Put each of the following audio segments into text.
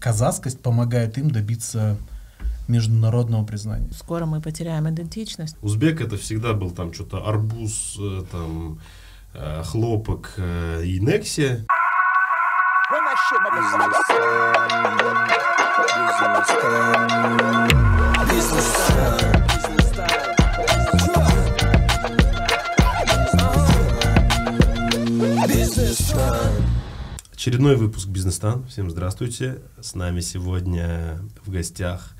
казахскость помогает им добиться международного признания. Скоро мы потеряем идентичность. Узбек это всегда был там что-то арбуз, э, там э, хлопок э, и нексия. Очередной выпуск «Бизнес-тан». Всем здравствуйте. С нами сегодня в гостях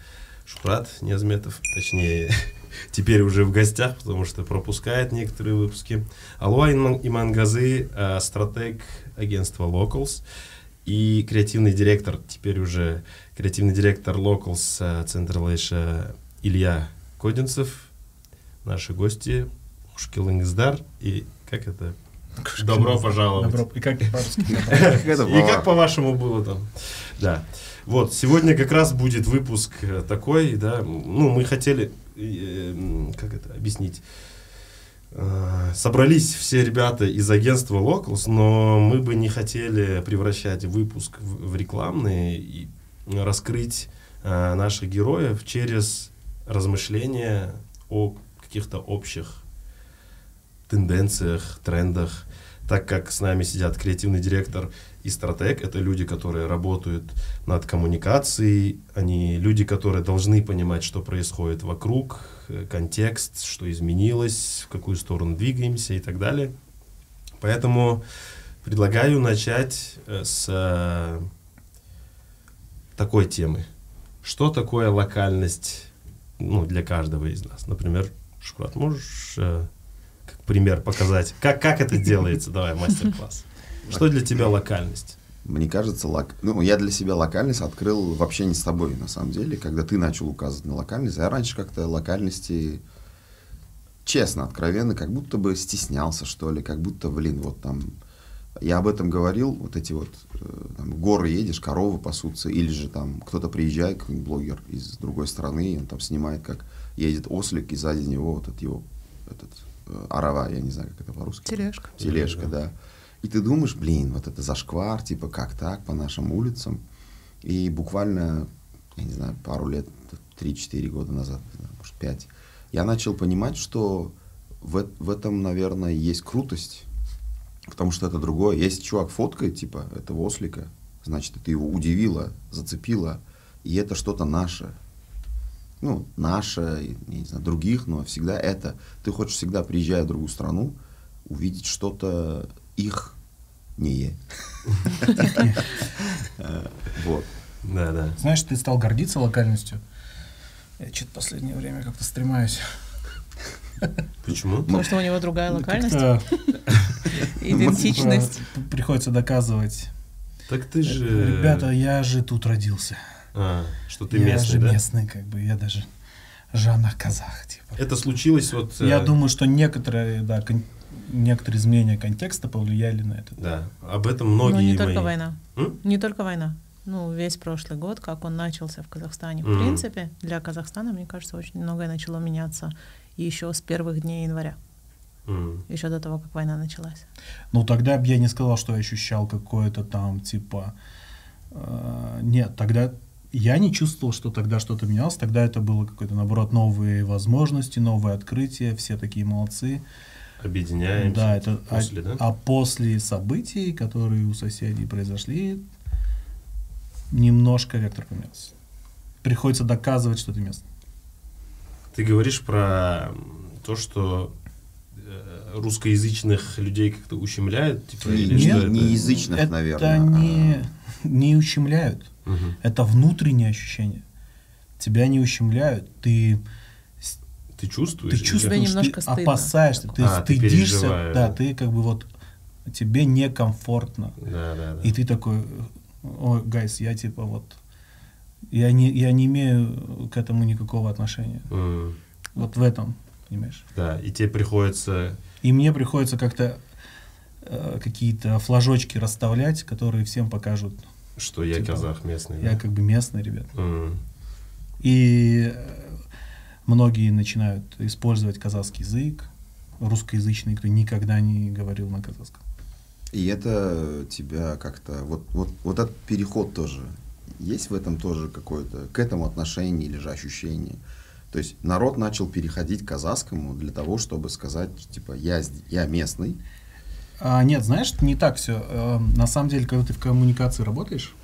Шурат Незметов, точнее, теперь уже в гостях, потому что пропускает некоторые выпуски. Алуа Имангазы, э, стратег агентства Locals и креативный директор, теперь уже креативный директор Locals э, Центр Лейша Илья Кодинцев. Наши гости Ушкилынгздар и как это Добро пожаловать. Добро. И как по-русски? И как по-вашему было там? Да. Вот, сегодня как раз будет выпуск э, такой, да, ну, мы хотели, э, как это объяснить, э, собрались все ребята из агентства Locals, но мы бы не хотели превращать выпуск в, в рекламный и раскрыть наших героев через размышления о каких-то общих тенденциях, трендах, так как с нами сидят креативный директор и стратег, это люди, которые работают над коммуникацией, они люди, которые должны понимать, что происходит вокруг, э, контекст, что изменилось, в какую сторону двигаемся и так далее. Поэтому предлагаю начать э, с э, такой темы. Что такое локальность ну, для каждого из нас? Например, Шкурат, можешь пример показать? Как, как это делается? Давай, мастер-класс. Что для тебя локальность? Мне кажется, лок... ну, я для себя локальность открыл в общении с тобой, на самом деле, когда ты начал указывать на локальность. Я раньше как-то локальности, честно, откровенно, как будто бы стеснялся, что ли, как будто, блин, вот там... Я об этом говорил, вот эти вот, э, там, горы едешь, коровы пасутся, или же там кто-то приезжает, какой-нибудь блогер из другой страны, он там снимает, как едет ослик, и сзади него вот этот его, этот арава, я не знаю, как это по-русски. Тележка. Тележка, да. И ты думаешь, блин, вот это зашквар, типа, как так, по нашим улицам. И буквально, я не знаю, пару лет, 3-4 года назад, может, 5, я начал понимать, что в, в этом, наверное, есть крутость, потому что это другое. Если чувак фоткает, типа, этого ослика, значит, это его удивило, зацепило, и это что-то наше ну, наше, не знаю, других, но всегда это. Ты хочешь всегда, приезжая в другую страну, увидеть что-то их не Вот. Да, да. Знаешь, ты стал гордиться локальностью. Я что-то последнее время как-то стремаюсь. Почему? Потому что у него другая локальность. Идентичность. Приходится доказывать. Так ты же... Ребята, я же тут родился. А, что ты я местный, же да? местный, как бы, я даже Жанна казах, типа. Это случилось вот... Я э... думаю, что некоторые, да, кон... некоторые изменения контекста повлияли на это. Да, об этом многие Но не мои... только война. М? Не только война. Ну, весь прошлый год, как он начался в Казахстане. В mm. принципе, для Казахстана, мне кажется, очень многое начало меняться еще с первых дней января. Mm. Еще до того, как война началась. Ну, тогда бы я не сказал, что я ощущал какое-то там, типа... Э, нет, тогда я не чувствовал, что тогда что-то менялось. Тогда это было какое-то, наоборот, новые возможности, новые открытия. Все такие молодцы. Объединяемся. Да, это, после, а, да? а после событий, которые у соседей произошли, немножко вектор поменялся. Приходится доказывать, что ты местный. Ты говоришь про то, что э, русскоязычных людей как-то ущемляют? Типа, или Нет, что не язычных, это наверное. Не, а... не ущемляют. Угу. Это внутреннее ощущение. Тебя не ущемляют, ты ты чувствуешь? Ты чувствуешь, немножко ты опасаешься, ты а, стыдишься, ты да, ты как бы вот тебе некомфортно. Да, да, да. И ты такой, ой, гайс, я типа вот, я не, я не имею к этому никакого отношения. Mm. Вот в этом, понимаешь? Да, и тебе приходится... И мне приходится как-то э, какие-то флажочки расставлять, которые всем покажут, что я типа, казах местный. Я да? как бы местный, ребят. Mm. И э, многие начинают использовать казахский язык, русскоязычный, кто никогда не говорил на казахском. И это тебя как-то вот вот вот этот переход тоже есть в этом тоже какое-то, к этому отношение или же ощущение? То есть народ начал переходить к казахскому для того, чтобы сказать, типа, я, я местный. А, нет, знаешь, не так все. Э, на самом деле, когда ты в коммуникации работаешь,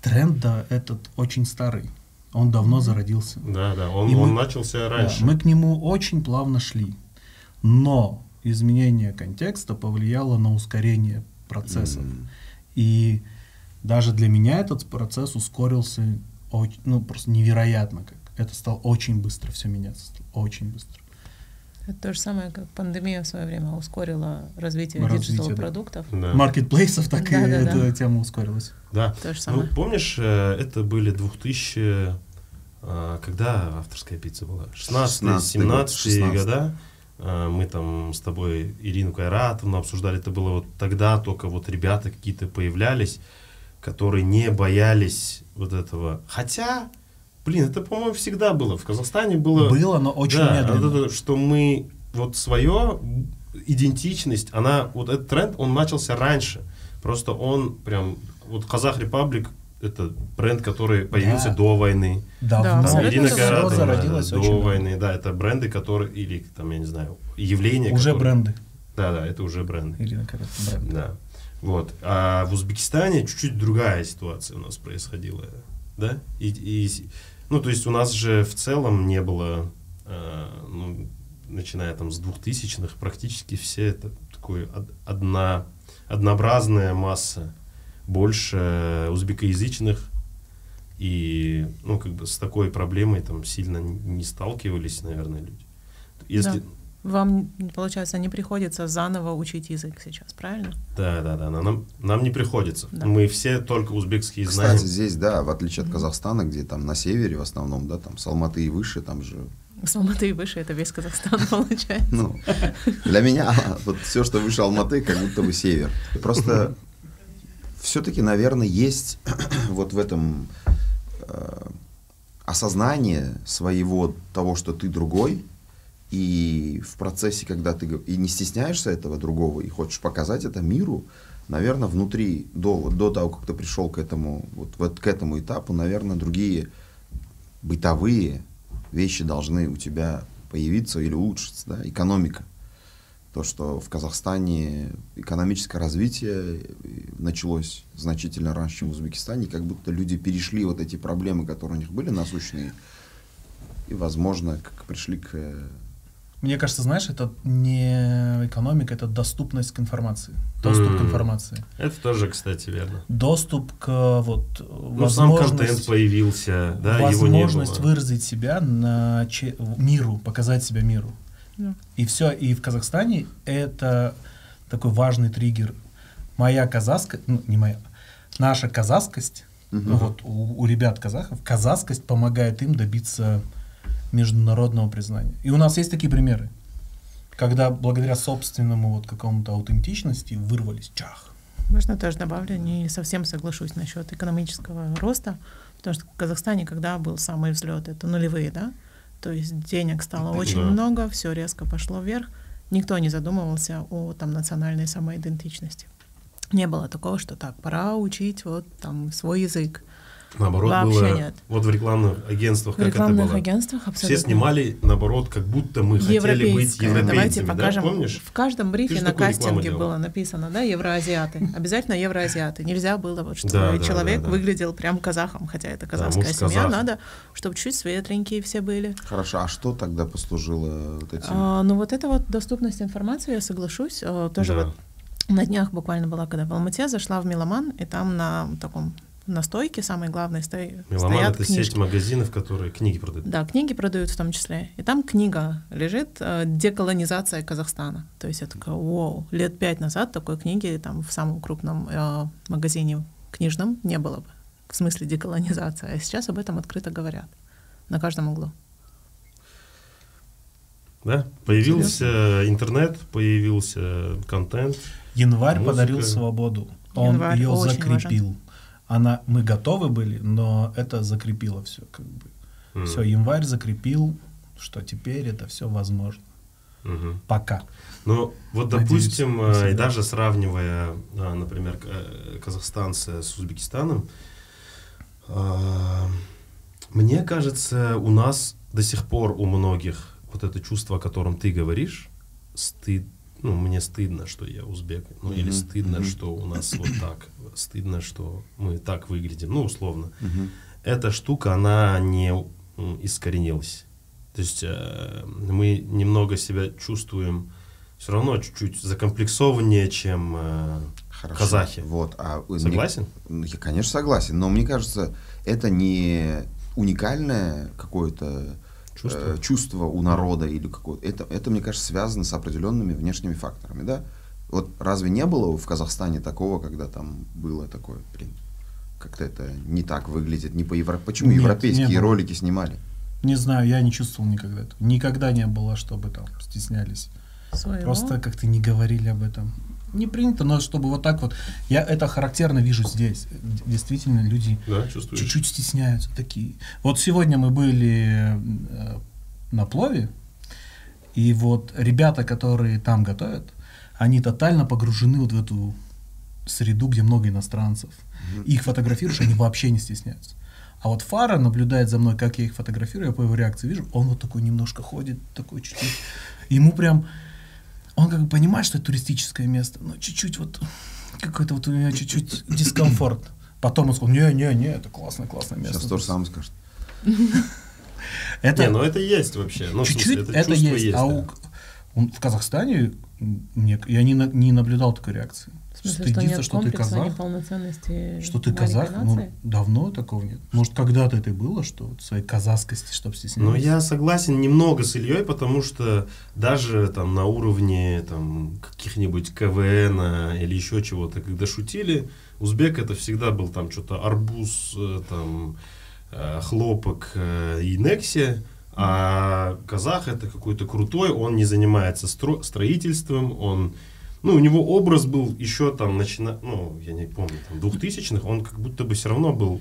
тренд да, этот очень старый. Он давно зародился. Да, да, он, он мы, начался раньше. Да, мы к нему очень плавно шли. Но изменение контекста повлияло на ускорение процессов. Мм. И даже для меня этот процесс ускорился очень, ну, просто невероятно. Как. Это стало очень быстро все меняться. Очень быстро. Это то же самое, как пандемия в свое время ускорила развитие, развитие digital продуктов. Да. Маркетплейсов, так да, и да, эта да. тема ускорилась. Да. То же самое. Ну, помнишь, э, это были 2000... А, когда авторская пицца была? 16-17 года. А, мы там с тобой Ирину Кайратовну обсуждали. Это было вот тогда только вот ребята какие-то появлялись, которые не боялись вот этого. Хотя Блин, это, по-моему, всегда было. В Казахстане было... Было, но очень да, медленно. Вот это, что мы вот свое идентичность, она, вот этот тренд, он начался раньше. Просто он прям, вот Казах Репаблик, это бренд, который появился да. до войны. Да, да там Ирина Кайратовна до войны, да, это бренды, которые, или там, я не знаю, явления. Уже которые, бренды. Да, да, это уже бренды. Ирина Кайратовна бренд. Да. Вот. А в Узбекистане чуть-чуть другая ситуация у нас происходила, да, и, и ну, то есть у нас же в целом не было, э, ну, начиная там с двухтысячных, практически все это такой одна, однообразная масса, больше узбекоязычных, и, ну, как бы с такой проблемой там сильно не сталкивались, наверное, люди. Если, да. Вам, получается, не приходится заново учить язык сейчас, правильно? Да, да, да. Нам, нам не приходится. Да. Мы все только узбекские Кстати, знаем. Кстати, здесь, да, в отличие от Казахстана, где там на севере в основном, да, там Салматы и выше, там же с Алматы и выше это весь Казахстан получается. Ну, для меня вот все, что выше Алматы, как будто бы север. Просто все-таки, наверное, есть вот в этом э, осознание своего того, что ты другой, и в процессе, когда ты и не стесняешься этого другого, и хочешь показать это миру, наверное, внутри, до, до того, как ты пришел к этому, вот, вот к этому этапу, наверное, другие бытовые вещи должны у тебя появиться или улучшиться, да, экономика. То, что в Казахстане экономическое развитие началось значительно раньше, чем в Узбекистане, как будто люди перешли вот эти проблемы, которые у них были насущные, и, возможно, как пришли к мне кажется, знаешь, это не экономика, это доступность к информации. Доступ mm. к информации. Это тоже, кстати, верно. Доступ к вот ну, возможность... сам контент появился, да, Возможность его не было. выразить себя на че... миру, показать себя миру. Yeah. И все, и в Казахстане это такой важный триггер. Моя казахская, ну, не моя, наша казахскость, uh-huh. ну, вот у, у ребят казахов, казахскость помогает им добиться международного признания. И у нас есть такие примеры, когда благодаря собственному вот какому-то аутентичности вырвались чах. Можно тоже добавлю, не совсем соглашусь насчет экономического роста, потому что в Казахстане, когда был самый взлет, это нулевые, да, то есть денег стало очень да. много, все резко пошло вверх, никто не задумывался о там национальной самоидентичности. Не было такого, что так, пора учить вот там свой язык, Наоборот, Вообще было, нет. Вот в рекламных агентствах, в как рекламных это было? агентствах абсолютно. Все снимали, наоборот, как будто мы хотели быть европейцами, Давайте покажем. Да? Помнишь? В каждом брифе на кастинге было написано, да, евроазиаты. Обязательно евроазиаты. Нельзя было, вот, что да, человек да, да, выглядел прям казахом, хотя это казахская да, семья. Казах. Надо, чтобы чуть светленькие все были. Хорошо, а что тогда послужило вот этим? А, ну вот это вот доступность информации, я соглашусь. А, тоже да. вот на днях буквально была, когда в Алмате зашла в Меломан, и там на таком на стойке, самое главное, сто... Меломан стоят это книжки. сеть магазинов, которые книги продают. Да, книги продают в том числе. И там книга лежит э, «Деколонизация Казахстана». То есть я такая, вау, лет пять назад такой книги там в самом крупном э, магазине книжном не было бы. В смысле деколонизация. А сейчас об этом открыто говорят. На каждом углу. Да, появился Интересно. интернет, появился контент. Январь музыка. подарил свободу. Он Январь ее закрепил. Важен она, мы готовы были, но это закрепило все. Как бы. Mm. Все, январь закрепил, что теперь это все возможно. Mm-hmm. Пока. Ну, вот, допустим, Надеюсь, э, и даже сравнивая, э, например, э, казахстанцы с Узбекистаном, мне кажется, у нас до сих пор у многих вот это чувство, о котором ты говоришь, стыд, ну, мне стыдно, что я узбек, ну, mm-hmm. или стыдно, mm-hmm. что у нас вот так, стыдно, что мы так выглядим, ну, условно. Mm-hmm. Эта штука, она не искоренилась. То есть э, мы немного себя чувствуем все равно чуть-чуть закомплексованнее, чем э, Хорошо. казахи. Вот, а согласен? Мне, я, конечно, согласен, но мне кажется, это не уникальное какое-то чувство, э, чувство у народа или какое-то. Это, это, мне кажется, связано с определенными внешними факторами, да? Вот разве не было в Казахстане такого, когда там было такое, блин, как-то это не так выглядит, не по евро... Почему Нет, европейские ролики снимали? Не знаю, я не чувствовал никогда этого. Никогда не было, чтобы там стеснялись. Своего? Просто как-то не говорили об этом. Не принято, но чтобы вот так вот. Я это характерно вижу здесь. Действительно, люди да, чуть-чуть стесняются такие. Вот сегодня мы были э, на плове, и вот ребята, которые там готовят, они тотально погружены вот в эту среду, где много иностранцев. Mm-hmm. Их фотографируешь, они вообще не стесняются. А вот Фара наблюдает за мной, как я их фотографирую, я по его реакции вижу, он вот такой немножко ходит, такой чуть-чуть. Ему прям, он как бы понимает, что это туристическое место, но чуть-чуть вот, какой-то вот у меня чуть-чуть дискомфорт. Потом он сказал, не-не-не, это классное, классное место. Сейчас тоже сам скажет. Это, не, ну это есть вообще. Ну, чуть-чуть смысле, это, это есть. есть. А да. У, в Казахстане мне, я не, не наблюдал такой реакции. Смысле, стыдиться, что, что ты казах, что ты казах, ну, давно такого нет. Может, когда-то это и было, что вот своей казахскости, чтобы стесняться. Ну, я согласен немного с Ильей, потому что даже там на уровне там каких-нибудь КВН или еще чего-то, когда шутили, узбек это всегда был там что-то арбуз, э, там э, хлопок э, и нексия, а казах это какой-то крутой, он не занимается стро- строительством, он ну, у него образ был еще там, начина, ну, я не помню, там, двухтысячных, он как будто бы все равно был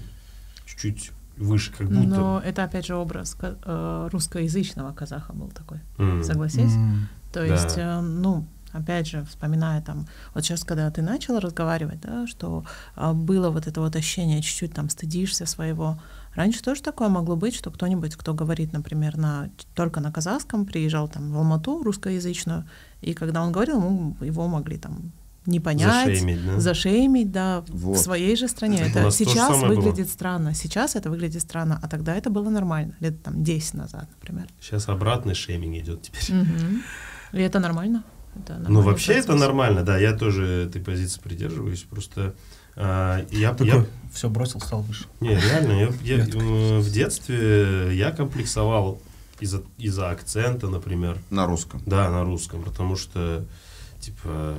чуть-чуть выше, как будто. Но это, опять же, образ э, русскоязычного казаха был такой, mm. согласись? Mm. То есть, да. э, ну, опять же, вспоминая там, вот сейчас, когда ты начал разговаривать, да, что э, было вот это вот ощущение, чуть-чуть там стыдишься своего, Раньше тоже такое могло быть, что кто-нибудь, кто говорит, например, на, только на казахском, приезжал там в Алмату русскоязычную, и когда он говорил, ему, его могли там не понять, зашеймить, да, зашеймить, да вот. в своей же стране. Это, сейчас выглядит было. странно. Сейчас это выглядит странно, а тогда это было нормально, лет там 10 назад, например. Сейчас обратный шейминг идет теперь. Угу. И это нормально. Это ну, вообще это нормально, да, я тоже этой позиции придерживаюсь, просто а, я, Такой, я все бросил, стал выше. Не, реально, я, я, в детстве я комплексовал из-за из акцента, например. На русском? Да, на русском, потому что, типа,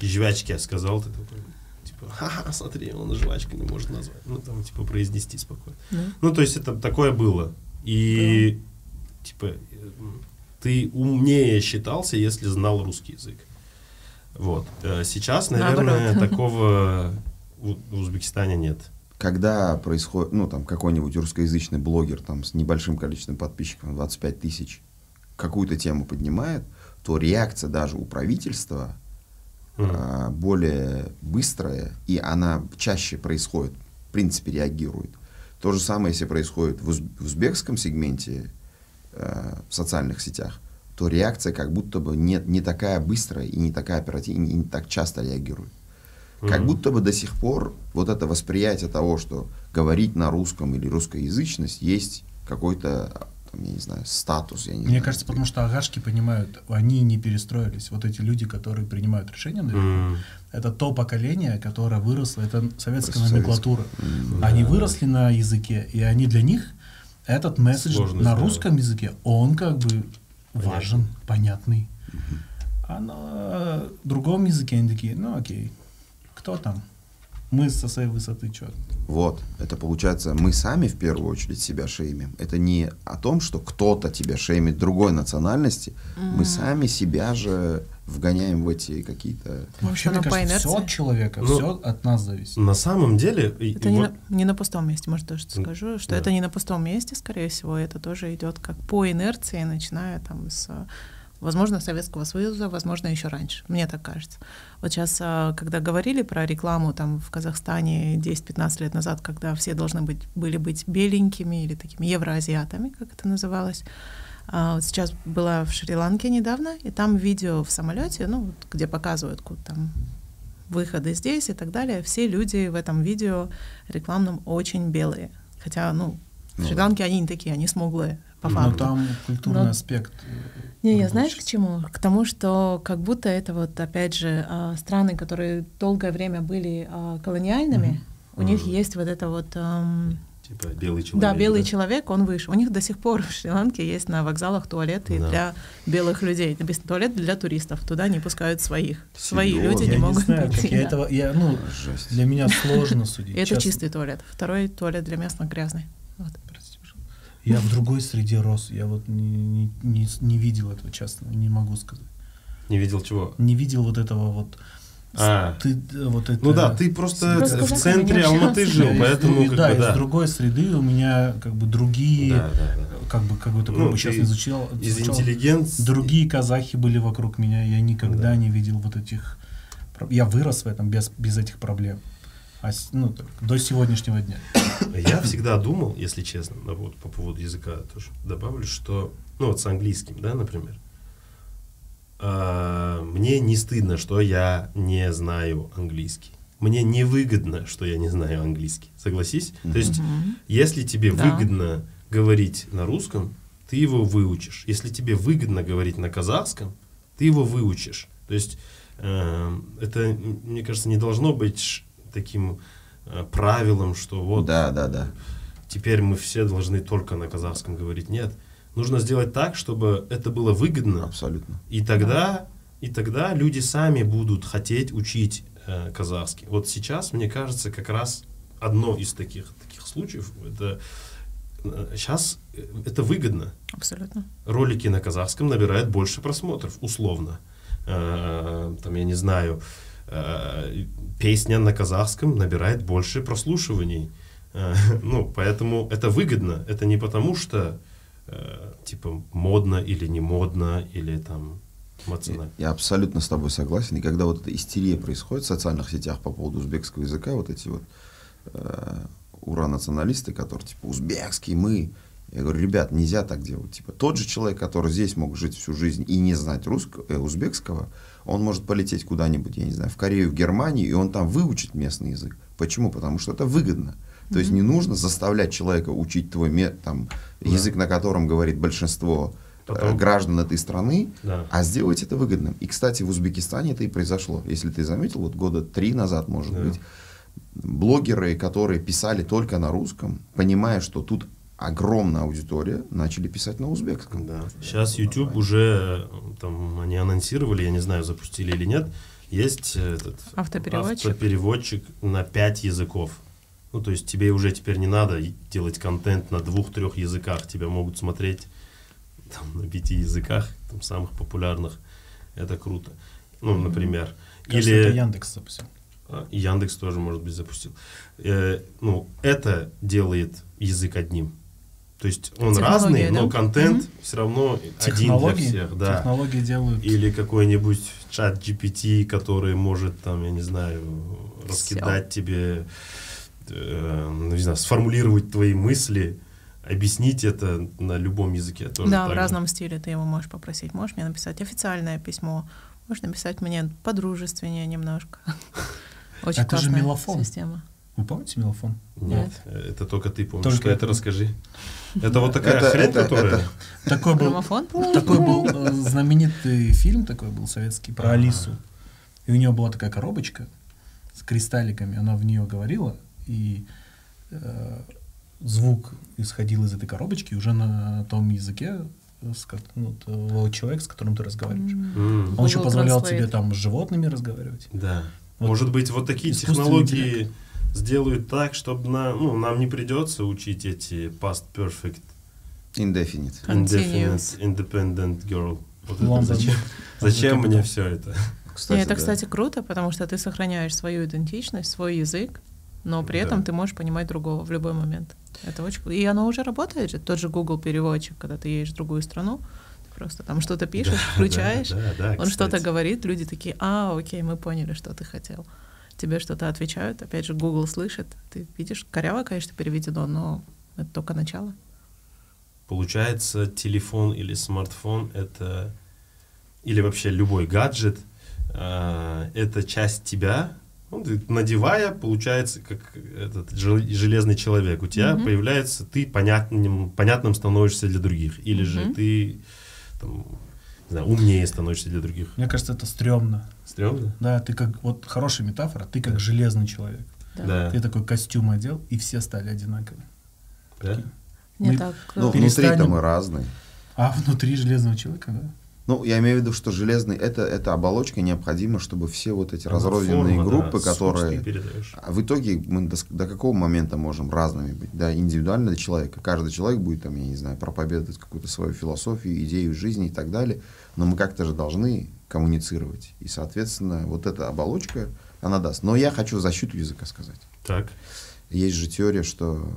жвачки я сказал, ты такой, типа, ха-ха, смотри, он жвачка не может назвать. Ну, там, типа, произнести спокойно. Mm. Ну, то есть это такое было. И, mm. типа, ты умнее считался, если знал русский язык. Вот. Э, сейчас, наверное, Наоборот. такого в Узбекистане нет. Когда происходит, ну, там, какой-нибудь русскоязычный блогер там, с небольшим количеством подписчиков, 25 тысяч, какую-то тему поднимает, то реакция даже у правительства mm. а, более быстрая, и она чаще происходит, в принципе, реагирует. То же самое, если происходит в, уз в узбекском сегменте э, в социальных сетях то реакция как будто бы не, не такая быстрая и не такая оперативная, и не так часто реагирует. Mm-hmm. Как будто бы до сих пор вот это восприятие того, что говорить на русском или русскоязычность есть какой-то там, я не знаю, статус. Я не Мне знаю, кажется, потому что агашки понимают, они не перестроились. Вот эти люди, которые принимают решения, наверное, mm. это то поколение, которое выросло, это советская Просто номенклатура. Mm, они да. выросли на языке, и они для них этот месседж Сложно на русском языке, он как бы важен, понятный. А на другом языке они такие, ну окей, кто там? Мы со своей высоты что? Вот, это получается, мы сами в первую очередь себя шеймим. Это не о том, что кто-то тебя шеймит другой национальности. Mm. Мы сами себя же вгоняем в эти какие-то... Вообще, мне кажется, все от человека, ну, все от нас зависит. На самом деле... Это не, вот... на, не на пустом месте, может, тоже скажу, что да. это не на пустом месте, скорее всего, это тоже идет как по инерции, начиная там с Возможно, Советского Союза, возможно, еще раньше. Мне так кажется. Вот сейчас, а, когда говорили про рекламу там в Казахстане 10-15 лет назад, когда все должны быть, были быть беленькими или такими евроазиатами, как это называлось, а, вот сейчас была в Шри-Ланке недавно, и там видео в самолете, ну, вот, где показывают куда там выходы здесь и так далее, все люди в этом видео рекламном очень белые. Хотя, ну, в ну, Шри-Ланке они не такие, они смуглые, по факту. Но там культурный Но... аспект. Не, я знаешь к чему? К тому, что как будто это вот, опять же, а, страны, которые долгое время были а, колониальными, mm-hmm. у mm-hmm. них есть вот это вот Типа белый человек. Да, белый да? человек, он выше. У них до сих пор в Шри-Ланке есть на вокзалах туалеты да. для белых людей. Без туалет для туристов. Туда не пускают своих. Серьезно? Свои люди я не могут знаю, прийти. Я да. этого, я, ну, Жесть. для меня сложно судить. Это чистый туалет. Второй туалет для местных грязный. Вот. Я в другой среде рос. Я вот не, не, не видел этого, честно, не могу сказать. Не видел чего? Не видел вот этого вот а. Ты, вот это... Ну да, ты просто, просто в центре Алматы жил, поэтому как да, бы, да. из другой среды у меня как бы другие, да, да, да. как бы как бы такой ну, сейчас изучал, из интеллигенции другие казахи были вокруг меня, я никогда да. не видел вот этих, я вырос в этом без без этих проблем, а, ну так, до сегодняшнего дня. Я всегда думал, если честно, вот по поводу языка тоже добавлю, что ну вот с английским, да, например э, мне не стыдно, что я не знаю английский. Мне не выгодно, что я не знаю английский. Согласись? Mm-hmm. То есть, если тебе да. выгодно говорить на русском, ты его выучишь. Если тебе выгодно говорить на казахском, ты его выучишь. То есть, э, это, мне кажется, не должно быть таким э, правилом, что вот да, да, да. теперь мы все должны только на казахском говорить. Нет нужно сделать так, чтобы это было выгодно. Абсолютно. И тогда, и тогда люди сами будут хотеть учить э, казахский. Вот сейчас, мне кажется, как раз одно из таких, таких случаев, это сейчас э, это выгодно. Абсолютно. Ролики на казахском набирают больше просмотров, условно. Э, там, я не знаю, э, песня на казахском набирает больше прослушиваний. Э, ну, поэтому это выгодно. Это не потому, что э, типа модно или не модно, или там эмоционально. Я, я абсолютно с тобой согласен. И когда вот эта истерия происходит в социальных сетях по поводу узбекского языка, вот эти вот э, ура-националисты, которые типа узбекский, мы, я говорю, ребят, нельзя так делать. Типа тот же человек, который здесь мог жить всю жизнь и не знать русского, э, узбекского, он может полететь куда-нибудь, я не знаю, в Корею, в Германию, и он там выучит местный язык. Почему? Потому что это выгодно. То есть не нужно заставлять человека учить твой там, да. язык, на котором говорит большинство э, Потом... граждан этой страны, да. а сделать это выгодным. И, кстати, в Узбекистане это и произошло. Если ты заметил, вот года три назад, может да. быть, блогеры, которые писали только на русском, понимая, что тут огромная аудитория, начали писать на узбекском. Да. Сейчас YouTube уже, там, они анонсировали, я не знаю, запустили или нет, есть этот автопереводчик, автопереводчик на пять языков. Ну, то есть тебе уже теперь не надо делать контент на двух-трех языках. Тебя могут смотреть там, на пяти языках, там, самых популярных. Это круто. Ну, например. Кажется, Или... это Яндекс запустил. А, Яндекс тоже, может быть, запустил. Э, ну, это делает язык одним. То есть он разный, да? но контент mm-hmm. все равно один для всех. Да. Технологии делают. Или какой-нибудь чат GPT, который может, там, я не знаю, раскидать Всё. тебе э, ну, не знаю, сформулировать твои мысли, объяснить это на любом языке. Тоже да, в разном стиле ты его можешь попросить. Можешь мне написать официальное письмо, можешь написать мне подружественнее немножко. Очень это же мелофон. система. Вы помните мелофон? Нет. Нет. Это только ты помнишь. Только это расскажи. Это вот такая это, хрень, это, которая... Это... Такой был, такой был э, знаменитый фильм, такой был советский, про Алису. И у нее была такая коробочка с кристалликами. Она в нее говорила, и э, звук исходил из этой коробочки уже на том языке, с, ну, человек, с которым ты разговариваешь. Mm. Он еще позволял Translate. тебе там с животными разговаривать. Да. Вот. Может быть, вот такие технологии интеллект. сделают так, чтобы на, ну, нам не придется учить эти past perfect. Indefinite. Indefinite. Independent girl. Вот зачем зачем мне все это? Кстати, это, да. кстати, круто, потому что ты сохраняешь свою идентичность, свой язык, но при этом ты можешь понимать другого в любой момент. Это очень И оно уже работает же, тот же Google переводчик, когда ты едешь в другую страну, ты просто. Там что-то пишешь, Да, включаешь, да, да, да, он что-то говорит, люди такие, а, окей, мы поняли, что ты хотел. Тебе что-то отвечают, опять же, Google слышит. Ты видишь, коряво, конечно, переведено, но это только начало. Получается, телефон или смартфон это или вообще любой гаджет а, это часть тебя. Ну, ты, надевая, получается, как этот жел- железный человек. У тебя Мгм. появляется, ты понятным, понятным становишься для других. Или же Мгм. ты там, не знаю, умнее становишься для других. Мне кажется, это стрёмно. Стремно? Да, ты как, вот хорошая метафора, ты как железный человек. Да. Да. Ты такой костюм одел, и все стали одинаковыми. Да? Мне Мы- так... Ну, э, внутри-то перестанем- мы разные. А внутри железного человека, да? Ну, я имею в виду, что железный это, эта оболочка необходима, чтобы все вот эти Она разрозненные форма, да, группы, ты которые. А В итоге мы до, до какого момента можем разными быть? Да, индивидуально для человека. Каждый человек будет, там, я не знаю, проповедовать какую-то свою философию, идею жизни и так далее. Но мы как-то же должны коммуницировать. И, соответственно, вот эта оболочка, она даст. Но я хочу защиту языка сказать. Так. Есть же теория, что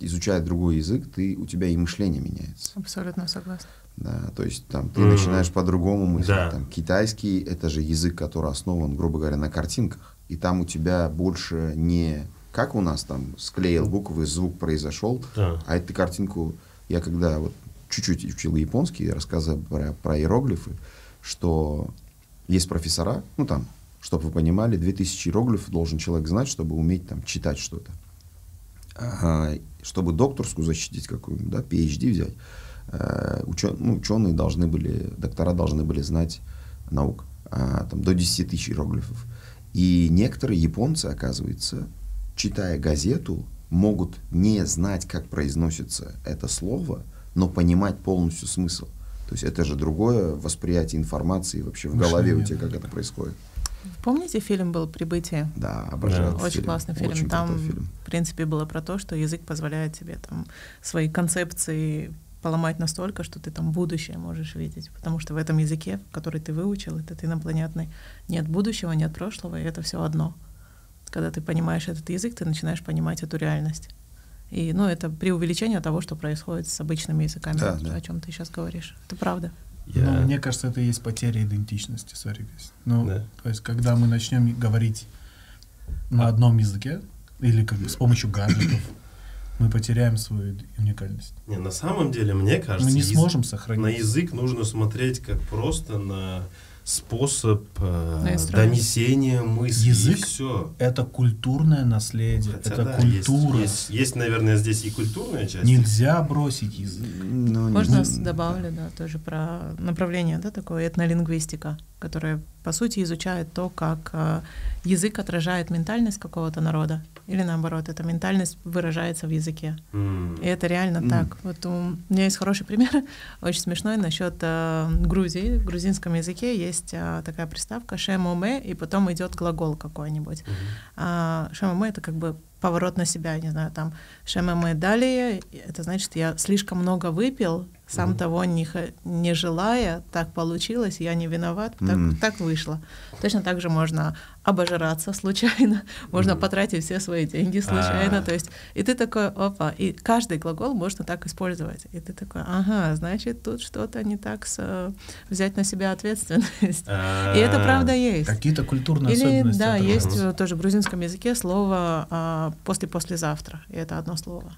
изучая другой язык, ты, у тебя и мышление меняется. Абсолютно согласна. Да, то есть там ты Мгм. начинаешь по-другому мыслить. Да. Там, китайский это же язык, который основан, грубо говоря, на картинках. И там у тебя больше не как у нас там склеил буквы, звук произошел, Да. а эту картинку я когда вот чуть-чуть учил японский, я рассказывал про, про иероглифы, что есть профессора, ну там, чтобы вы понимали, 2000 иероглифов должен человек знать, чтобы уметь там читать что-то. Чтобы докторскую защитить какую-нибудь, да, PhD взять, э, учё- ну, ученые должны были, доктора должны были знать наук, а, там, до 10 тысяч иероглифов. И некоторые японцы, оказывается, читая газету, могут не знать, как произносится это слово, но понимать полностью смысл. То есть это же другое восприятие информации вообще в голове у Мышление, тебя, как это происходит. Помните фильм был «Прибытие»? Да, обожаю. Да. Очень фильм. классный фильм. Очень Там, фильм. в принципе, было про то, что язык позволяет тебе там свои концепции поломать настолько, что ты там будущее можешь видеть. Потому что в этом языке, который ты выучил, этот инопланетный, нет будущего, нет прошлого, и это все одно. Когда ты понимаешь этот язык, ты начинаешь понимать эту реальность. И, ну, это преувеличение того, что происходит с обычными языками, Да, да. о чем ты сейчас говоришь. Это правда. Я- Ну, мне кажется, это и есть потеря идентичности, сори, guys. Ну, Да. то есть, когда мы начнем говорить на одном языке, или как бы с помощью гаджетов, мы потеряем свою уникальность. Не, на самом деле, мне кажется, Мы не сможем на сохранить. язык нужно смотреть как просто на способ э, донесения мысли. Язык все. Это культурное наследие, Хотя это да, культура. Есть, есть, есть, наверное, здесь и культурная часть. Нельзя бросить язык. Ну, не Можно с- добавлю, да, тоже про направление, да, такое этнолингвистика, которая, по сути, изучает то, как э, язык отражает ментальность какого-то народа, или наоборот, эта ментальность выражается в языке. М. И это реально Мгм. так. Вот у меня есть хороший пример, очень смешной, насчет э, Грузии. В грузинском языке есть э, такая приставка шемоме, и потом идет глагол какой-нибудь. Мгм. А шемоме — это как бы поворот на себя, не знаю, там шемоме далее, это значит, я слишком много выпил, сам Мгм. того не, не желая, так получилось, я не виноват, так, Мгм. так вышло. Точно так же можно обожраться случайно, можно Мгм. потратить все свои деньги случайно, А. то есть и ты такой, опа, и каждый глагол можно так использовать, и ты такой, ага, значит, тут что-то не так с, э, взять на себя ответственность. А, И это правда есть. Какие-то культурные Или, особенности. да, есть э, тоже в грузинском языке слово а, «после-послезавтра», и это одно слово.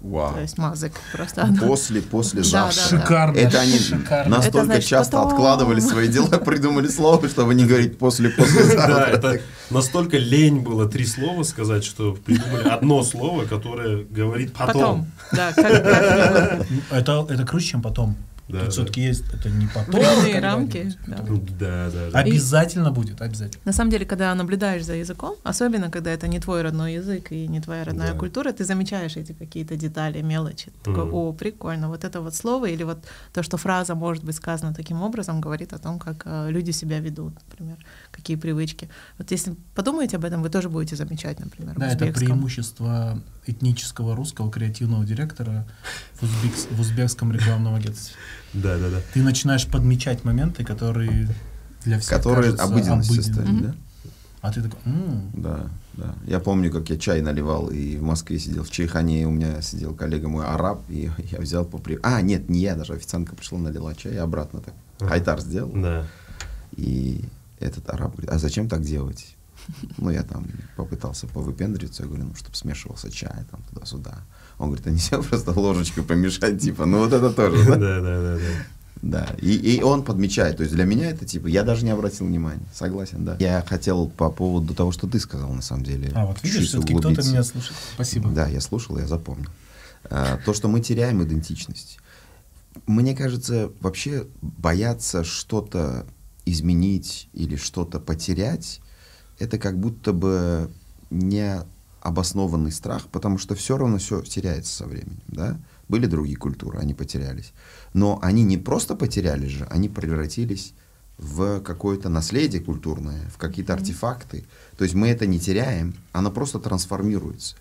Вау. То есть мазык просто. После, после Да, завтра. да, да. Шикарно. Это они Шикарно. настолько Это значит часто потом. откладывали свои дела, придумали слово, чтобы не говорить после, после Да, это настолько лень было три слова сказать, что придумали одно слово, которое говорит потом. Потом. Да, как, как Это, это круче, чем потом. Да, Тут да. все-таки есть, это не потом. Временные рамки, когда-нибудь. да. Да, да, да. Обязательно будет, обязательно. На самом деле, когда наблюдаешь за языком, особенно когда это не твой родной язык и не твоя родная Да. культура, ты замечаешь эти какие-то детали, мелочи. Ты Такой, о, прикольно, вот это вот слово или вот то, что фраза может быть сказана таким образом, говорит о том, как э, люди себя ведут, например, какие привычки. Вот если подумаете об этом, вы тоже будете замечать, например, в Да, это преимущество этнического русского креативного директора в, узбекс- в узбекском рекламном агентстве. Да, да, да. Ты начинаешь подмечать моменты, которые для всех Которые обыденностью стали, да? А ты такой, Да, да. Я помню, как я чай наливал, и в Москве сидел, в Чайхане у меня сидел коллега мой араб, и я взял по при... А, нет, не я, даже официантка пришла, налила чай, и обратно так. Ага. Айтар сделал. Да. И этот араб говорит, а зачем так делать? Ну, я там попытался повыпендриваться, я говорю, ну, чтобы смешивался чай, там, туда-сюда. Он говорит, а нельзя просто ложечкой помешать, типа, ну, вот это тоже, Да, да? да, да, да. И, и он подмечает, то есть для меня это типа, я даже не обратил внимания, согласен, да. Я хотел по поводу того, что ты сказал, на самом деле. А вот видишь, все-таки кто-то меня слушает. Спасибо. Да, я слушал, я запомнил. А, то, что мы теряем идентичность. Мне кажется, вообще бояться что-то изменить или что-то потерять, это как будто бы не обоснованный страх, потому что все равно все теряется со временем, да? Были другие культуры, они потерялись. Но они не просто потерялись же, они превратились в какое-то наследие культурное, в какие-то артефакты. То есть мы это не теряем, оно просто трансформируется.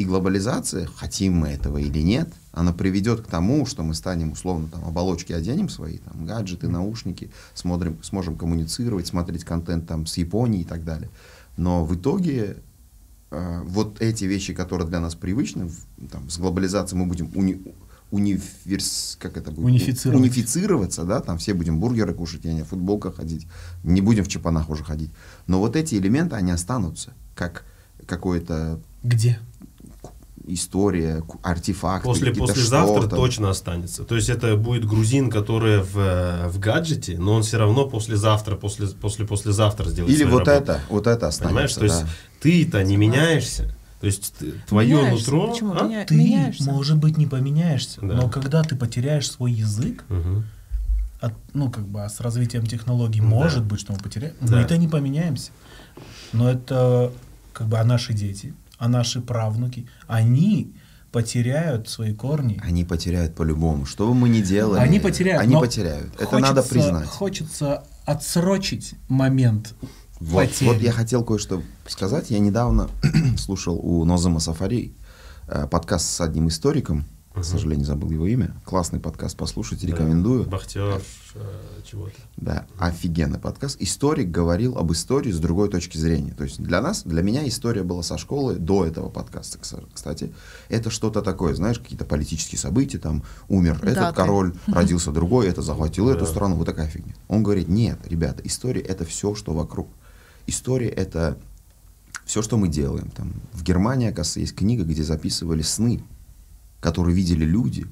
И глобализация, хотим мы этого или нет, она приведет к тому, что мы станем, условно, там, оболочки оденем свои, там, гаджеты, наушники, смотрим, сможем коммуницировать, смотреть контент там, с Японии и так далее. Но в итоге э, вот эти вещи, которые для нас привычны, в- там, с глобализацией мы будем уни- универс, как это будет? Унифицировать. унифицироваться, да, там все будем бургеры кушать, я не в футболках ходить, не будем в чапанах уже ходить. Но вот эти элементы, они останутся, как какое-то Где? История, артефакты, После послезавтра что-то. точно останется. То есть это будет грузин, который в, э, в гаджете, но он все равно послезавтра, после, после послезавтра сделает Или вот работу. это, вот это Понимаешь? останется, То есть да. ты-то не меняешься. То есть ты- твое Меняешься. нутро... Почему? а? Меня- Ты, меняешься. может быть, не поменяешься, Да. но когда ты потеряешь свой язык, Мгм. от, ну, как бы, а с развитием технологий Да. может быть, что мы потеряем, Да. но это не поменяемся. Но это, как бы, а наши дети, а наши правнуки, они потеряют свои корни. Они потеряют по-любому. Что бы мы ни делали, Они потеряют. Они потеряют. Это хочется- надо признать. Хочется отсрочить момент Вот, потери. вот я хотел кое-что сказать. Я недавно слушал у Нозама Сафари э, подкаст с одним историком. К сожалению, забыл его имя. Классный подкаст, послушайте, Да. рекомендую. Бахтер э, чего-то. Да, офигенный подкаст. Историк говорил об истории с другой точки зрения. То есть для нас, для меня история была со школы до этого подкаста, кстати. Это что-то такое, знаешь, какие-то политические события, там умер этот Даты. король, родился другой, это захватил эту Да. страну, вот такая фигня. Он говорит, нет, ребята, история это все, что вокруг. История это все, что мы делаем. Там, в Германии, оказывается, есть книга, где записывали сны, которые видели люди.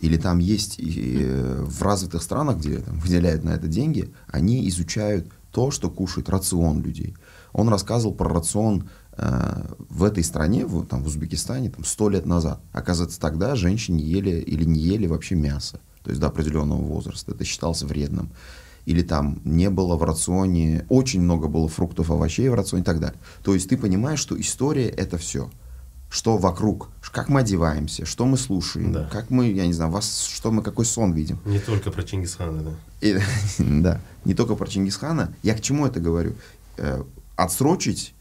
Или там есть и, э, в развитых странах, где там, выделяют на это деньги, они изучают то, что кушает рацион людей. Он рассказывал про рацион э, в этой стране, в, там, в Узбекистане, там, сто лет назад. Оказывается, тогда женщины ели или не ели вообще мясо, то есть до определенного возраста. Это считалось вредным. Или там не было в рационе, очень много было фруктов, овощей в рационе и так далее. То есть ты понимаешь, что история это все. Что вокруг, как мы одеваемся, что мы слушаем, Да. как мы, я не знаю, вас, что мы, какой сон видим. Не только про Чингисхана, да. И- да, не только про Чингисхана. Я к чему это говорю? Э, отсрочить,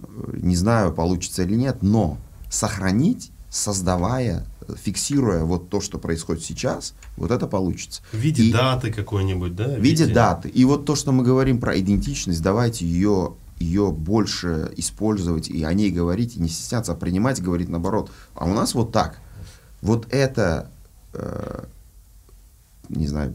э, не знаю, получится или нет, но сохранить, создавая, фиксируя вот то, что происходит сейчас, вот это получится. В виде И- даты какой-нибудь, да? в виде даты. И вот то, что мы говорим про идентичность, давайте ее, ее больше использовать и о ней говорить, и не стесняться, а принимать, говорить наоборот. А у нас вот так. Вот это, э, не знаю,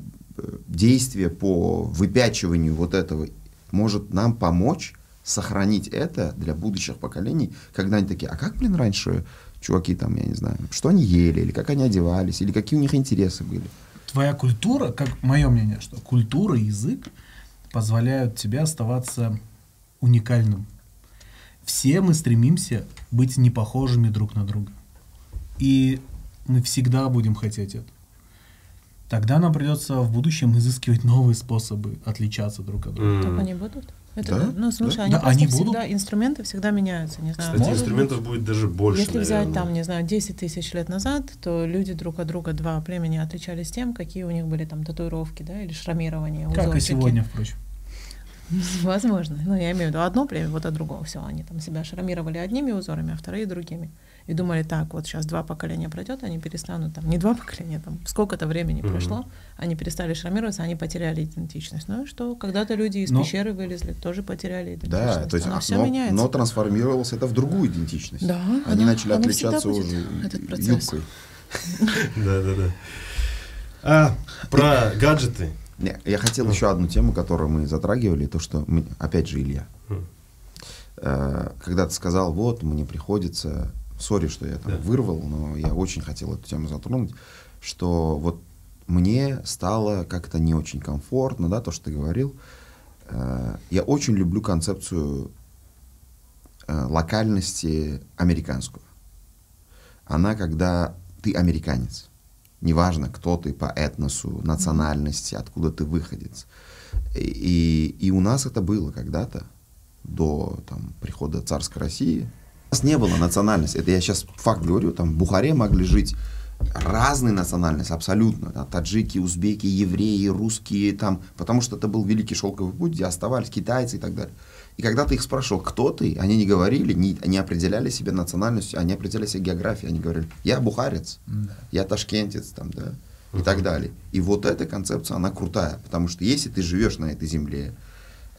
действие по выпячиванию вот этого может нам помочь сохранить это для будущих поколений, когда они такие, а как, блин, раньше чуваки там, я не знаю, что они ели, или как они одевались, или какие у них интересы были. Твоя культура, как мое мнение, что культура и язык позволяют тебе оставаться уникальным. Все мы стремимся быть не похожими друг на друга. И мы всегда будем хотеть это. Тогда нам придется в будущем изыскивать новые способы отличаться друг от друга. М. Так они будут? Это, Да, ну, слушай, да. они Да, просто они всегда, будут. инструменты всегда меняются, не знаю. Кстати, может инструментов будет даже больше, Если взять наверное. там, не знаю, 10 тысяч лет назад, то люди друг от друга, два племени отличались тем, какие у них были там татуировки, да, или шрамирование, Как и сегодня, впрочем. Возможно. Но я имею в виду одно племя вот от другого. Все, они там себя шрамировали одними узорами, а вторые другими. и думали, так, вот сейчас два поколения пройдет, они перестанут, там, не два поколения, там, сколько-то времени mm-hmm. прошло, они перестали шрамироваться, они потеряли идентичность. Ну и что, когда-то люди из но... пещеры вылезли, тоже потеряли идентичность. Да, то есть, а, все но, меняется. но трансформировалось это в другую идентичность. Да, они она, начали она отличаться уже юбкой. Да, да, да. А про гаджеты. Не, я хотел еще одну тему, которую мы затрагивали, то, что, мы, опять же, Илья, э, когда ты сказал, вот, мне приходится, сори, что я там да. вырвал, но я очень хотел эту тему затронуть, что вот мне стало как-то не очень комфортно, да, то, что ты говорил. Э, я очень люблю концепцию э, локальности американскую. Она, когда ты американец, неважно, кто ты по этносу, национальности, откуда ты выходец. И, и у нас это было когда-то, до там, прихода царской России. У нас не было национальности. Это я сейчас факт говорю. Там в Бухаре могли жить разные национальности, абсолютно. Да, таджики, узбеки, евреи, русские, там, потому что это был великий шелковый путь, где оставались китайцы и так далее. И когда ты их спрашивал, кто ты, они не говорили, не, не определяли себе национальностью, они определяли себе географию, они говорили, я бухарец, да. я ташкентец, там, да, и так далее. И вот эта концепция, она крутая, потому что если ты живешь на этой земле,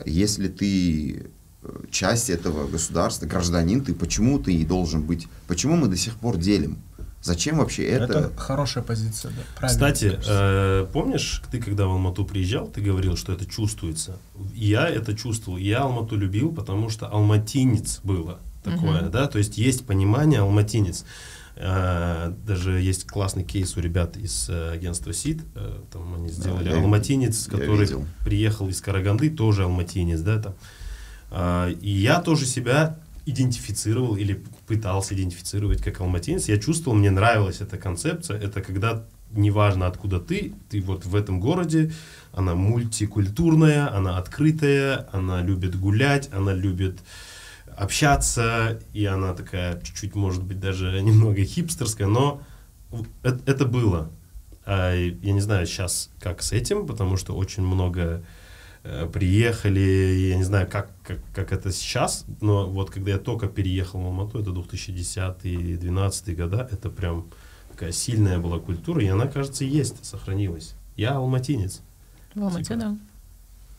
если ты э, часть этого государства, гражданин, ты почему ты должен быть, почему мы до сих пор делим? Зачем вообще это? Это хорошая позиция, да. Правильно, Кстати, э, помнишь, ты когда в Алмату приезжал, ты говорил, что это чувствуется. Я это чувствовал. Я Алмату любил, потому что алматинец было такое, угу. да, то есть есть понимание алматинец. Э, даже есть классный кейс у ребят из э, агентства СИД, э, там они сделали да, алматинец, я, который я приехал из Караганды, тоже алматинец, да, там. Э, и я тоже себя идентифицировал или пытался идентифицировать как алматинец. Я чувствовал, мне нравилась эта концепция. Это когда неважно откуда ты, ты вот в этом городе, она мультикультурная, она открытая, она любит гулять, она любит общаться, и она такая чуть-чуть, может быть, даже немного хипстерская, но это, это было. А я не знаю сейчас, как с этим, потому что очень много Э, приехали, я не знаю, как, как, как это сейчас, но вот когда я только переехал в Алмату, это 2010-2012 года, это прям такая сильная была культура, и она, кажется, есть, сохранилась. Я алматинец. В Алмате, типа. да.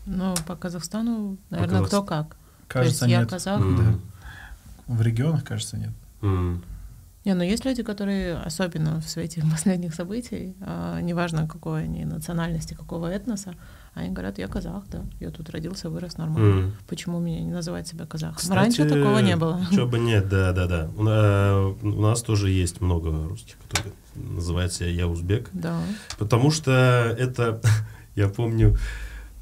Но по Казахстану, наверное, по кто как. Кажется, То есть нет. Я казах. Mm. Да. В регионах, кажется, нет. Mm. Не, но есть люди, которые, особенно в свете последних событий, а, неважно какой они национальности, какого этноса, они говорят, я казах, да, я тут родился, вырос нормально. Mm. Почему меня не называть себя казахом? Кстати, Раньше такого не было. Чего бы нет, да, да, да. У, э, у нас тоже есть много русских, которые называют себя я узбек. Да. Потому что это, я помню,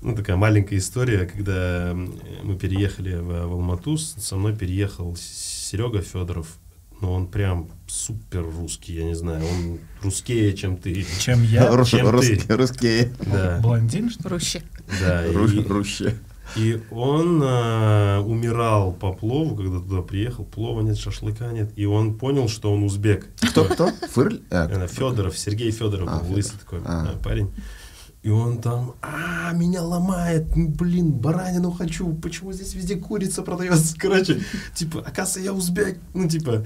ну, такая маленькая история, когда мы переехали в, в Алмату, со мной переехал Серега Федоров, но он прям супер русский, я не знаю, он русскее, чем ты. Чем я? Рус, чем русский, ты. Русские. Да. Блондин, что ли? Руще. Да. Ру, и, руще. И он а, умирал по плову, когда туда приехал, плова нет, шашлыка нет, и он понял, что он узбек. Кто, кто? Фырль? А, Федоров, Сергей Федоров, а, лысый такой а. парень. И он там, а, меня ломает, блин, баранину хочу, почему здесь везде курица продается, короче, типа, оказывается, я узбек, ну, типа,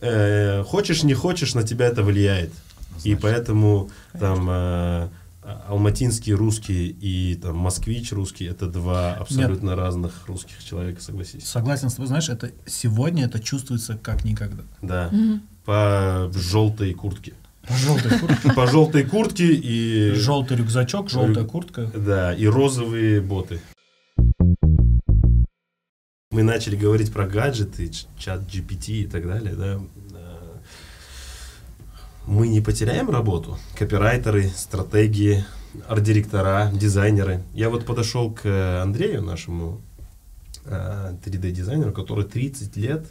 э, хочешь, не хочешь, на тебя это влияет. Значит, и поэтому там э, алматинский русский и там москвич русский это два абсолютно Нет. разных русских человека, согласись. Согласен с тобой, знаешь, это сегодня это чувствуется как никогда. Да. Mm-hmm. По желтой куртке. По желтой куртке. По желтой куртке и... Желтый рюкзачок, желтая куртка. Да, и розовые боты мы начали говорить про гаджеты, чат GPT и так далее, да, мы не потеряем работу. Копирайтеры, стратегии, арт-директора, дизайнеры. Я вот подошел к Андрею, нашему 3D-дизайнеру, который 30 лет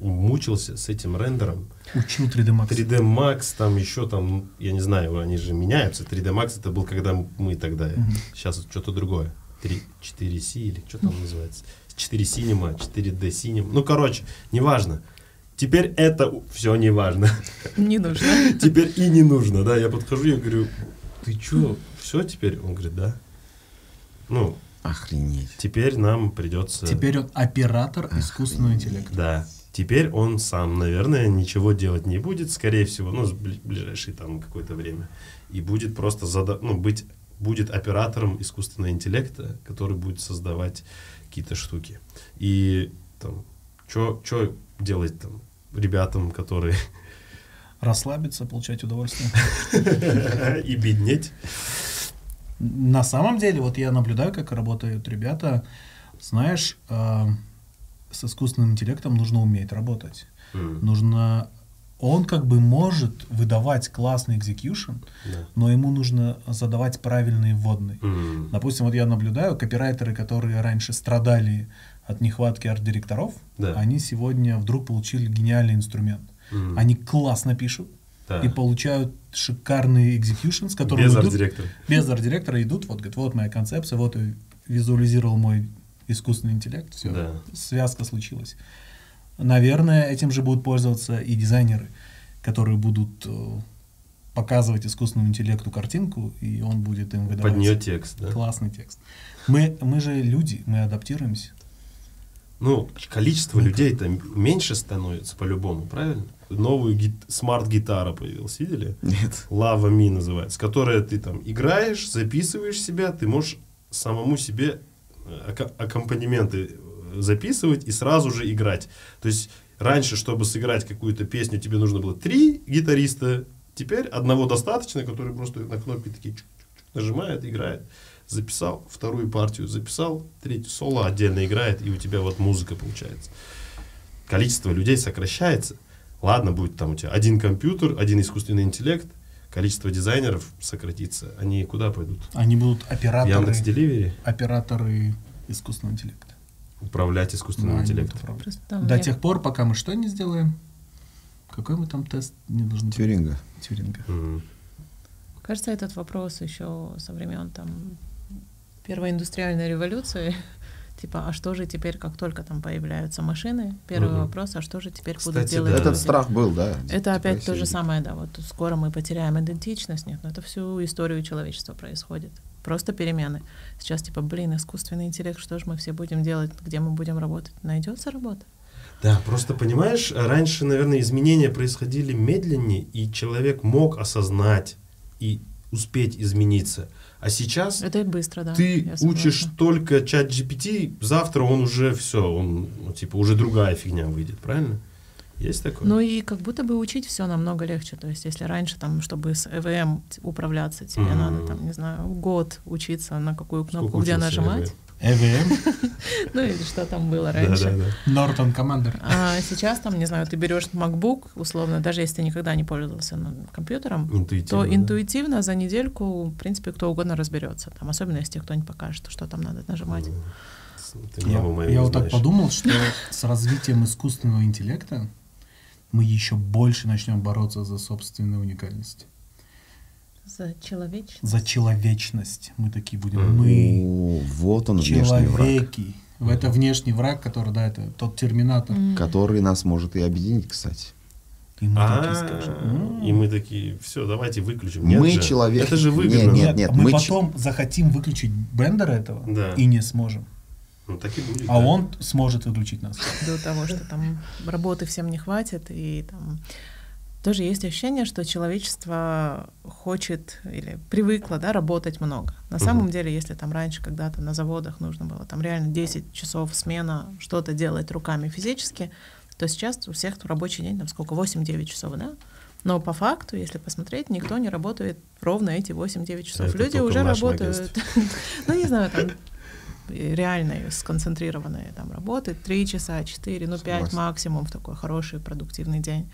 мучился с этим рендером. Учил 3D Max. 3D Max, там еще там, я не знаю, они же меняются. 3D Max это был, когда мы тогда, угу. сейчас что-то другое. 3, 4C или что там называется. 4 Cinema, 4D Cinema. Ну, короче, неважно. Теперь это все не важно. Не нужно. Теперь и не нужно, да. Я подхожу, я говорю, ты что, все теперь? Он говорит, да. Ну, Охренеть. Теперь нам придется... Теперь он оператор искусственного интеллекта. Да. Теперь он сам, наверное, ничего делать не будет, скорее всего, ну, в ближайшее там какое-то время. И будет просто зада ну, быть, будет оператором искусственного интеллекта, который будет создавать какие-то штуки. И там, что делать там ребятам, которые... Расслабиться, получать удовольствие. И беднеть. На самом деле, вот я наблюдаю, как работают ребята. Знаешь, а, с искусственным интеллектом нужно уметь работать. Нужно он как бы может выдавать классный экзекьюшн, yeah. но ему нужно задавать правильные вводные. Mm. Допустим, вот я наблюдаю, копирайтеры, которые раньше страдали от нехватки арт-директоров, yeah. они сегодня вдруг получили гениальный инструмент. Mm. Они классно пишут да. и получают шикарный execution, с которым без идут, арт-директора. без арт-директора идут, вот говорят, вот моя концепция, вот визуализировал мой искусственный интеллект, все, да. связка случилась. Наверное, этим же будут пользоваться и дизайнеры, которые будут э, показывать искусственному интеллекту картинку, и он будет им выдавать Под нее текст, да? классный текст. Мы, мы же люди, мы адаптируемся. Ну, количество мы людей-то меньше становится по-любому, правильно? Новую гит- смарт-гитара появилась, видели? Нет. Lava Me называется, которая ты там играешь, записываешь себя, ты можешь самому себе аккомпанементы записывать и сразу же играть. То есть раньше, чтобы сыграть какую-то песню, тебе нужно было три гитариста, теперь одного достаточно, который просто на кнопки такие чук -чук -чук нажимает, играет. Записал вторую партию, записал, третью соло отдельно играет, и у тебя вот музыка получается. Количество людей сокращается. Ладно, будет там у тебя один компьютер, один искусственный интеллект, количество дизайнеров сократится. Они куда пойдут? Они будут операторы. Яндекс Деливери? Операторы искусственного интеллекта. Управлять искусственным интеллектом. будут. Там До я- тех пор, пока мы что не сделаем? Какой мы там тест не должны Тюринга. Тюринга. Мгм. Кажется, этот вопрос еще со времен там первой индустриальной революции. Типа, а что же теперь, как только там появляются машины? Первый Мгм. вопрос, а что же теперь будут Кстати, делать да. Этот люди? страх был, да. Это опять то же самое, да, вот скоро мы потеряем идентичность, нет, но это всю историю человечества происходит. Просто перемены. Сейчас типа, блин, искусственный интеллект, что же мы все будем делать, где мы будем работать? Найдется работа? Да, просто понимаешь, раньше, наверное, изменения происходили медленнее, и человек мог осознать и успеть измениться. А сейчас Это быстро, да. ты учишь только чат GPT, завтра он уже все, он, ну, типа, уже другая фигня выйдет, правильно? Есть такое? Ну и как будто бы учить все намного легче. То есть, если раньше там, чтобы с EVM управляться, тебе Мгм. надо там, не знаю, год учиться на какую кнопку, Сколько где нажимать. EVM, Ну или что там было раньше. Norton Commander. А сейчас там, не знаю, ты берешь MacBook, условно, даже если ты никогда не пользовался компьютером, то интуитивно за недельку, в принципе, кто угодно разберется. Там, особенно если кто-нибудь покажет, что там надо нажимать. Я, я вот так подумал, что с развитием искусственного интеллекта мы еще больше начнем бороться за собственную уникальность. За человечность. За человечность. Мы такие будем. Мы О, вот он, внешний враг, человеки. В Это внешний враг, который, да, это тот терминатор. Который нас может и объединить, кстати. И мы такие А, скажем. «М, И мы такие, все, давайте выключим. Мы Нет же, человек- Это же выгодно. нет, нет, мы, мы ч- потом захотим выключить Бендера этого Да. и не сможем. Ну, так и будет. А да. он сможет выключить нас. до того, что там работы всем не хватит, и там тоже есть ощущение, что человечество хочет или привыкло да, работать много. На Мгм. самом деле, если там раньше когда-то на заводах нужно было там реально 10 часов смена что-то делать руками физически, то сейчас у всех рабочий день там сколько, 8-9 часов, да? Но по факту, если посмотреть, никто не работает ровно эти 8-9 часов. Это Люди уже работают, ну не знаю, там реальной, сконцентрированной там работы, 3 часа, 4, ну 5 Согласен. максимум в такой хороший продуктивный день.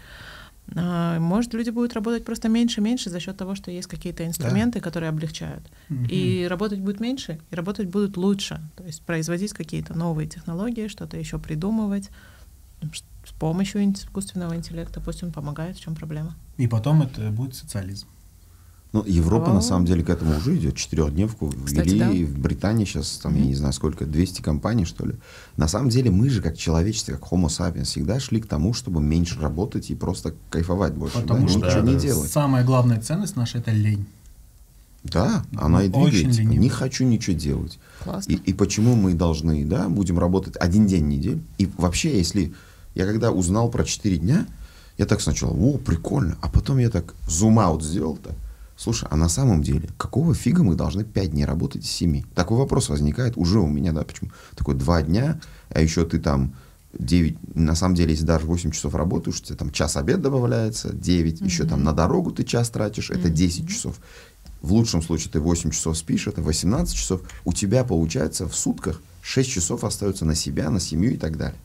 А, Может, люди будут работать просто меньше-меньше за счет того, что есть какие-то инструменты, которые облегчают. И работать будет меньше, и работать будут лучше. То есть производить какие-то новые технологии, что-то еще придумывать с помощью искусственного интеллекта. Пусть он помогает, в чем проблема. И потом это будет социализм. Ну, Европа О. на самом деле к этому уже идет. Четырехдневку ввели, да. и в Британии сейчас, там, я Мгм. не знаю сколько, 200 компаний, что ли. На самом деле мы же, как человечество, как Homo sapiens, всегда шли к тому, чтобы меньше работать и просто кайфовать больше. Потому да, что ничего не да, делать. Самая главная ценность наша это лень. Да, она и Очень двигает. типа, не хочу ничего делать. Классно. И, и почему мы должны, да, будем работать один день в неделю. И вообще, если Я когда узнал про 4 дня, я так сначала, о, прикольно, а потом я так зум-аут сделал так. Слушай, а на самом деле, какого фига мы должны 5 дней работать из 7? Такой вопрос возникает уже у меня, да, почему? Такой 2 дня, а еще ты там 9, на самом деле, если даже 8 часов работаешь, у тебя там час обед добавляется, 9, mm-hmm. еще там на дорогу ты час тратишь, это 10 часов. В лучшем случае ты 8 часов спишь, это 18 часов. У тебя получается в сутках 6 часов остается на себя, на семью и так далее.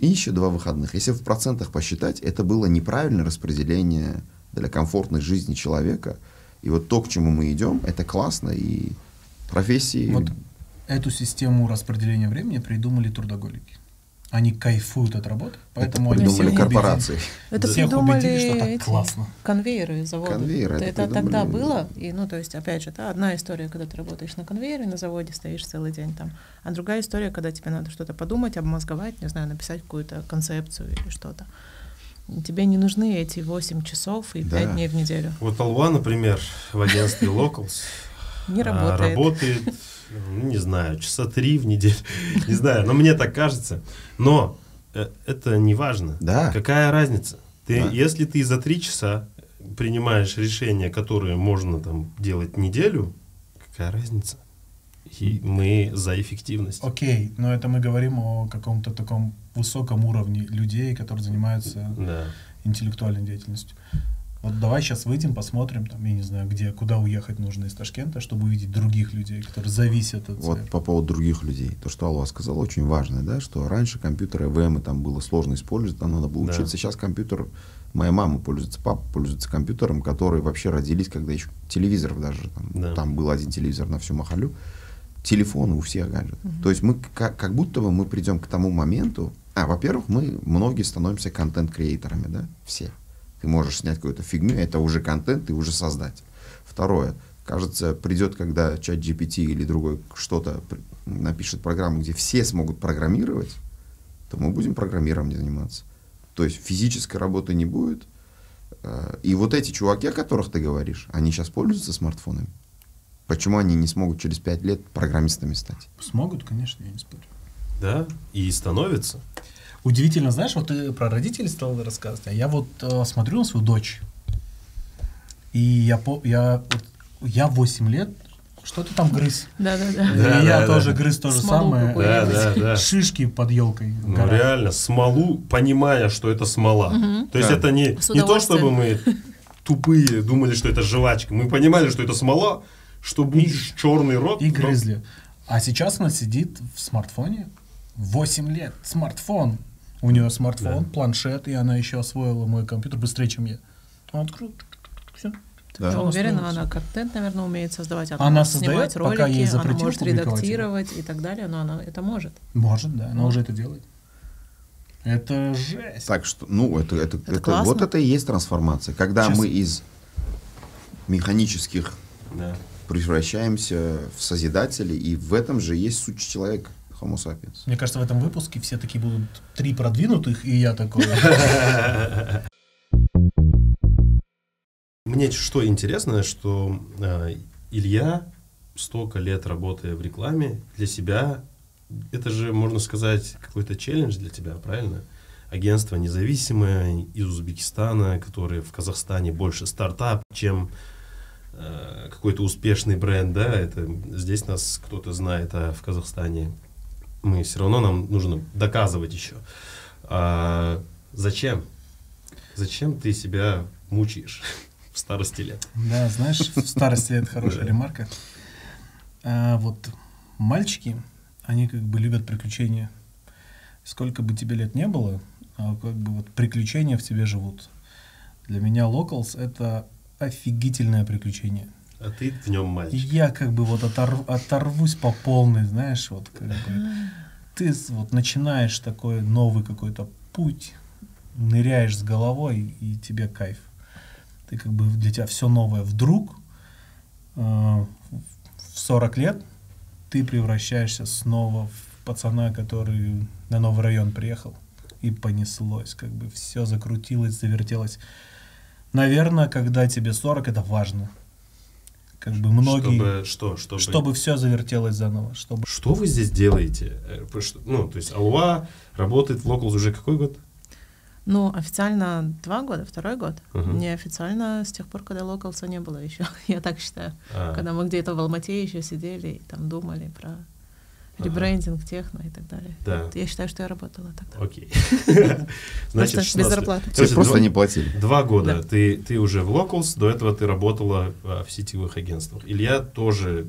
И еще два выходных. Если в процентах посчитать, это было неправильное распределение для комфортной жизни человека. И вот то, к чему мы идем, это классно. И профессии... Вот эту систему распределения времени придумали трудоголики. Они кайфуют от работы, поэтому это они придумали корпорации. Это всех придумали убедили, что так классно. конвейеры завода. Конвейеры это это придумали. тогда было, и ну то есть опять же, да, одна история, когда ты работаешь на конвейере на заводе, стоишь целый день там, а другая история, когда тебе надо что-то подумать, обмозговать, не знаю, написать какую-то концепцию или что-то. Тебе не нужны эти 8 часов и 5 Да. дней в неделю. Вот Алва, например, в агентстве Locals Не а, работает. работает, ну, не знаю, часа три в неделю, не знаю, но мне так кажется. Но э, это не важно. Да. Какая разница? Ты, Да. Если ты за три часа принимаешь решения, которые можно там делать неделю, какая разница? И мы за эффективность. Окей, но это мы говорим о каком-то таком высоком уровне людей, которые занимаются Да. интеллектуальной деятельностью. Вот давай сейчас выйдем, посмотрим, там, я не знаю, где, куда уехать нужно из Ташкента, чтобы увидеть других людей, которые зависят от Вот по поводу других людей. То, что Алла сказал, очень важно, да, что раньше компьютеры ВМ там было сложно использовать, там надо было Да. учиться. Сейчас компьютер, моя мама пользуется, папа пользуется компьютером, которые вообще родились, когда еще телевизоров даже, там, Да. там был один телевизор на всю Махалю, телефоны у всех гаджеты. То есть мы как, как будто бы мы придем к тому моменту, а, во-первых, мы многие становимся контент-креаторами, да, все. Ты можешь снять какую-то фигню, это уже контент, ты уже создатель. Второе, кажется, придет, когда чат GPT или другой что-то напишет программу, где все смогут программировать, то мы будем программированием заниматься. То есть физической работы не будет. Э, И вот эти чуваки, о которых ты говоришь, они сейчас пользуются смартфонами. Почему они не смогут через пять лет программистами стать? Смогут, конечно, я не спорю. Да, и становится. Удивительно, знаешь, вот ты про родителей стал рассказывать, а я вот э, смотрю на свою дочь, и я, по, я, вот, я 8 лет, что ты там грыз? Да-да-да. Да, и я да, тоже да. грыз то же Смолу самое. Да, да, да. Шишки под елкой. Ну, реально, смолу, понимая, что это смола. То есть Да. это не, не то, чтобы мы тупые думали, что это жвачка. Мы понимали, что это смола, что будешь черный рот. И но- грызли. А сейчас она сидит в смартфоне. 8 лет. Смартфон. У нее смартфон, Да. планшет, и она еще освоила мой компьютер быстрее, чем я. Она открыла. Все. Да. Я уверена, она контент, наверное, умеет создавать. Она, Она может создает, снимать пока ролики, ей она может публиковать его. редактировать и так далее, но она это может. Может, да. Она уже это делает. Это жесть. Так что, ну, это, это, Это это- классно. вот это и есть трансформация. Когда Сейчас- мы из механических Да. Превращаемся в созидателей, и в этом же есть суть человека, Homo sapiens. Мне кажется, в этом выпуске все такие будут три продвинутых, и я такой. Мне что интересно, что э, Илья, столько лет работая в рекламе, для себя, это же, можно сказать, какой-то челлендж для тебя, правильно? Агентство независимое из Узбекистана, которое в Казахстане больше стартап, чем какой-то успешный бренд, да, это здесь нас кто-то знает, а в Казахстане мы все равно нам нужно доказывать еще. А зачем? Зачем ты себя мучаешь в старости лет? Да, знаешь, в старости это хорошая ремарка. А вот мальчики, они как бы любят приключения. Сколько бы тебе лет не было, а как бы вот приключения в тебе живут. Для меня Locals это офигительное приключение. А ты в нем мальчик. я как бы вот оторв- оторвусь по полной, знаешь, вот как бы ты вот начинаешь такой новый какой-то путь, ныряешь с головой, и тебе кайф. Ты как бы для тебя все новое. Вдруг э, в 40 лет ты превращаешься снова в пацана, который на новый район приехал, и понеслось, как бы все закрутилось, завертелось. Наверное, когда тебе 40, это важно. Как бы многие... Чтобы что? Чтобы, чтобы все завертелось заново. Чтобы... Что вы здесь делаете? Э, ну, то есть Алуа работает в Locals уже какой год? Ну, официально два года, второй год. Uh-huh. Неофициально с тех пор, когда локалса не было еще, я так считаю. А. Когда мы где-то в Алмате еще сидели и там думали про ребрендинг, техно и так далее. Да. Вот я считаю, что я работала тогда. Окей. Значит, без зарплаты. Тебе просто не платили. Два года ты, ты уже в Locals, до этого ты работала в сетевых агентствах. Илья тоже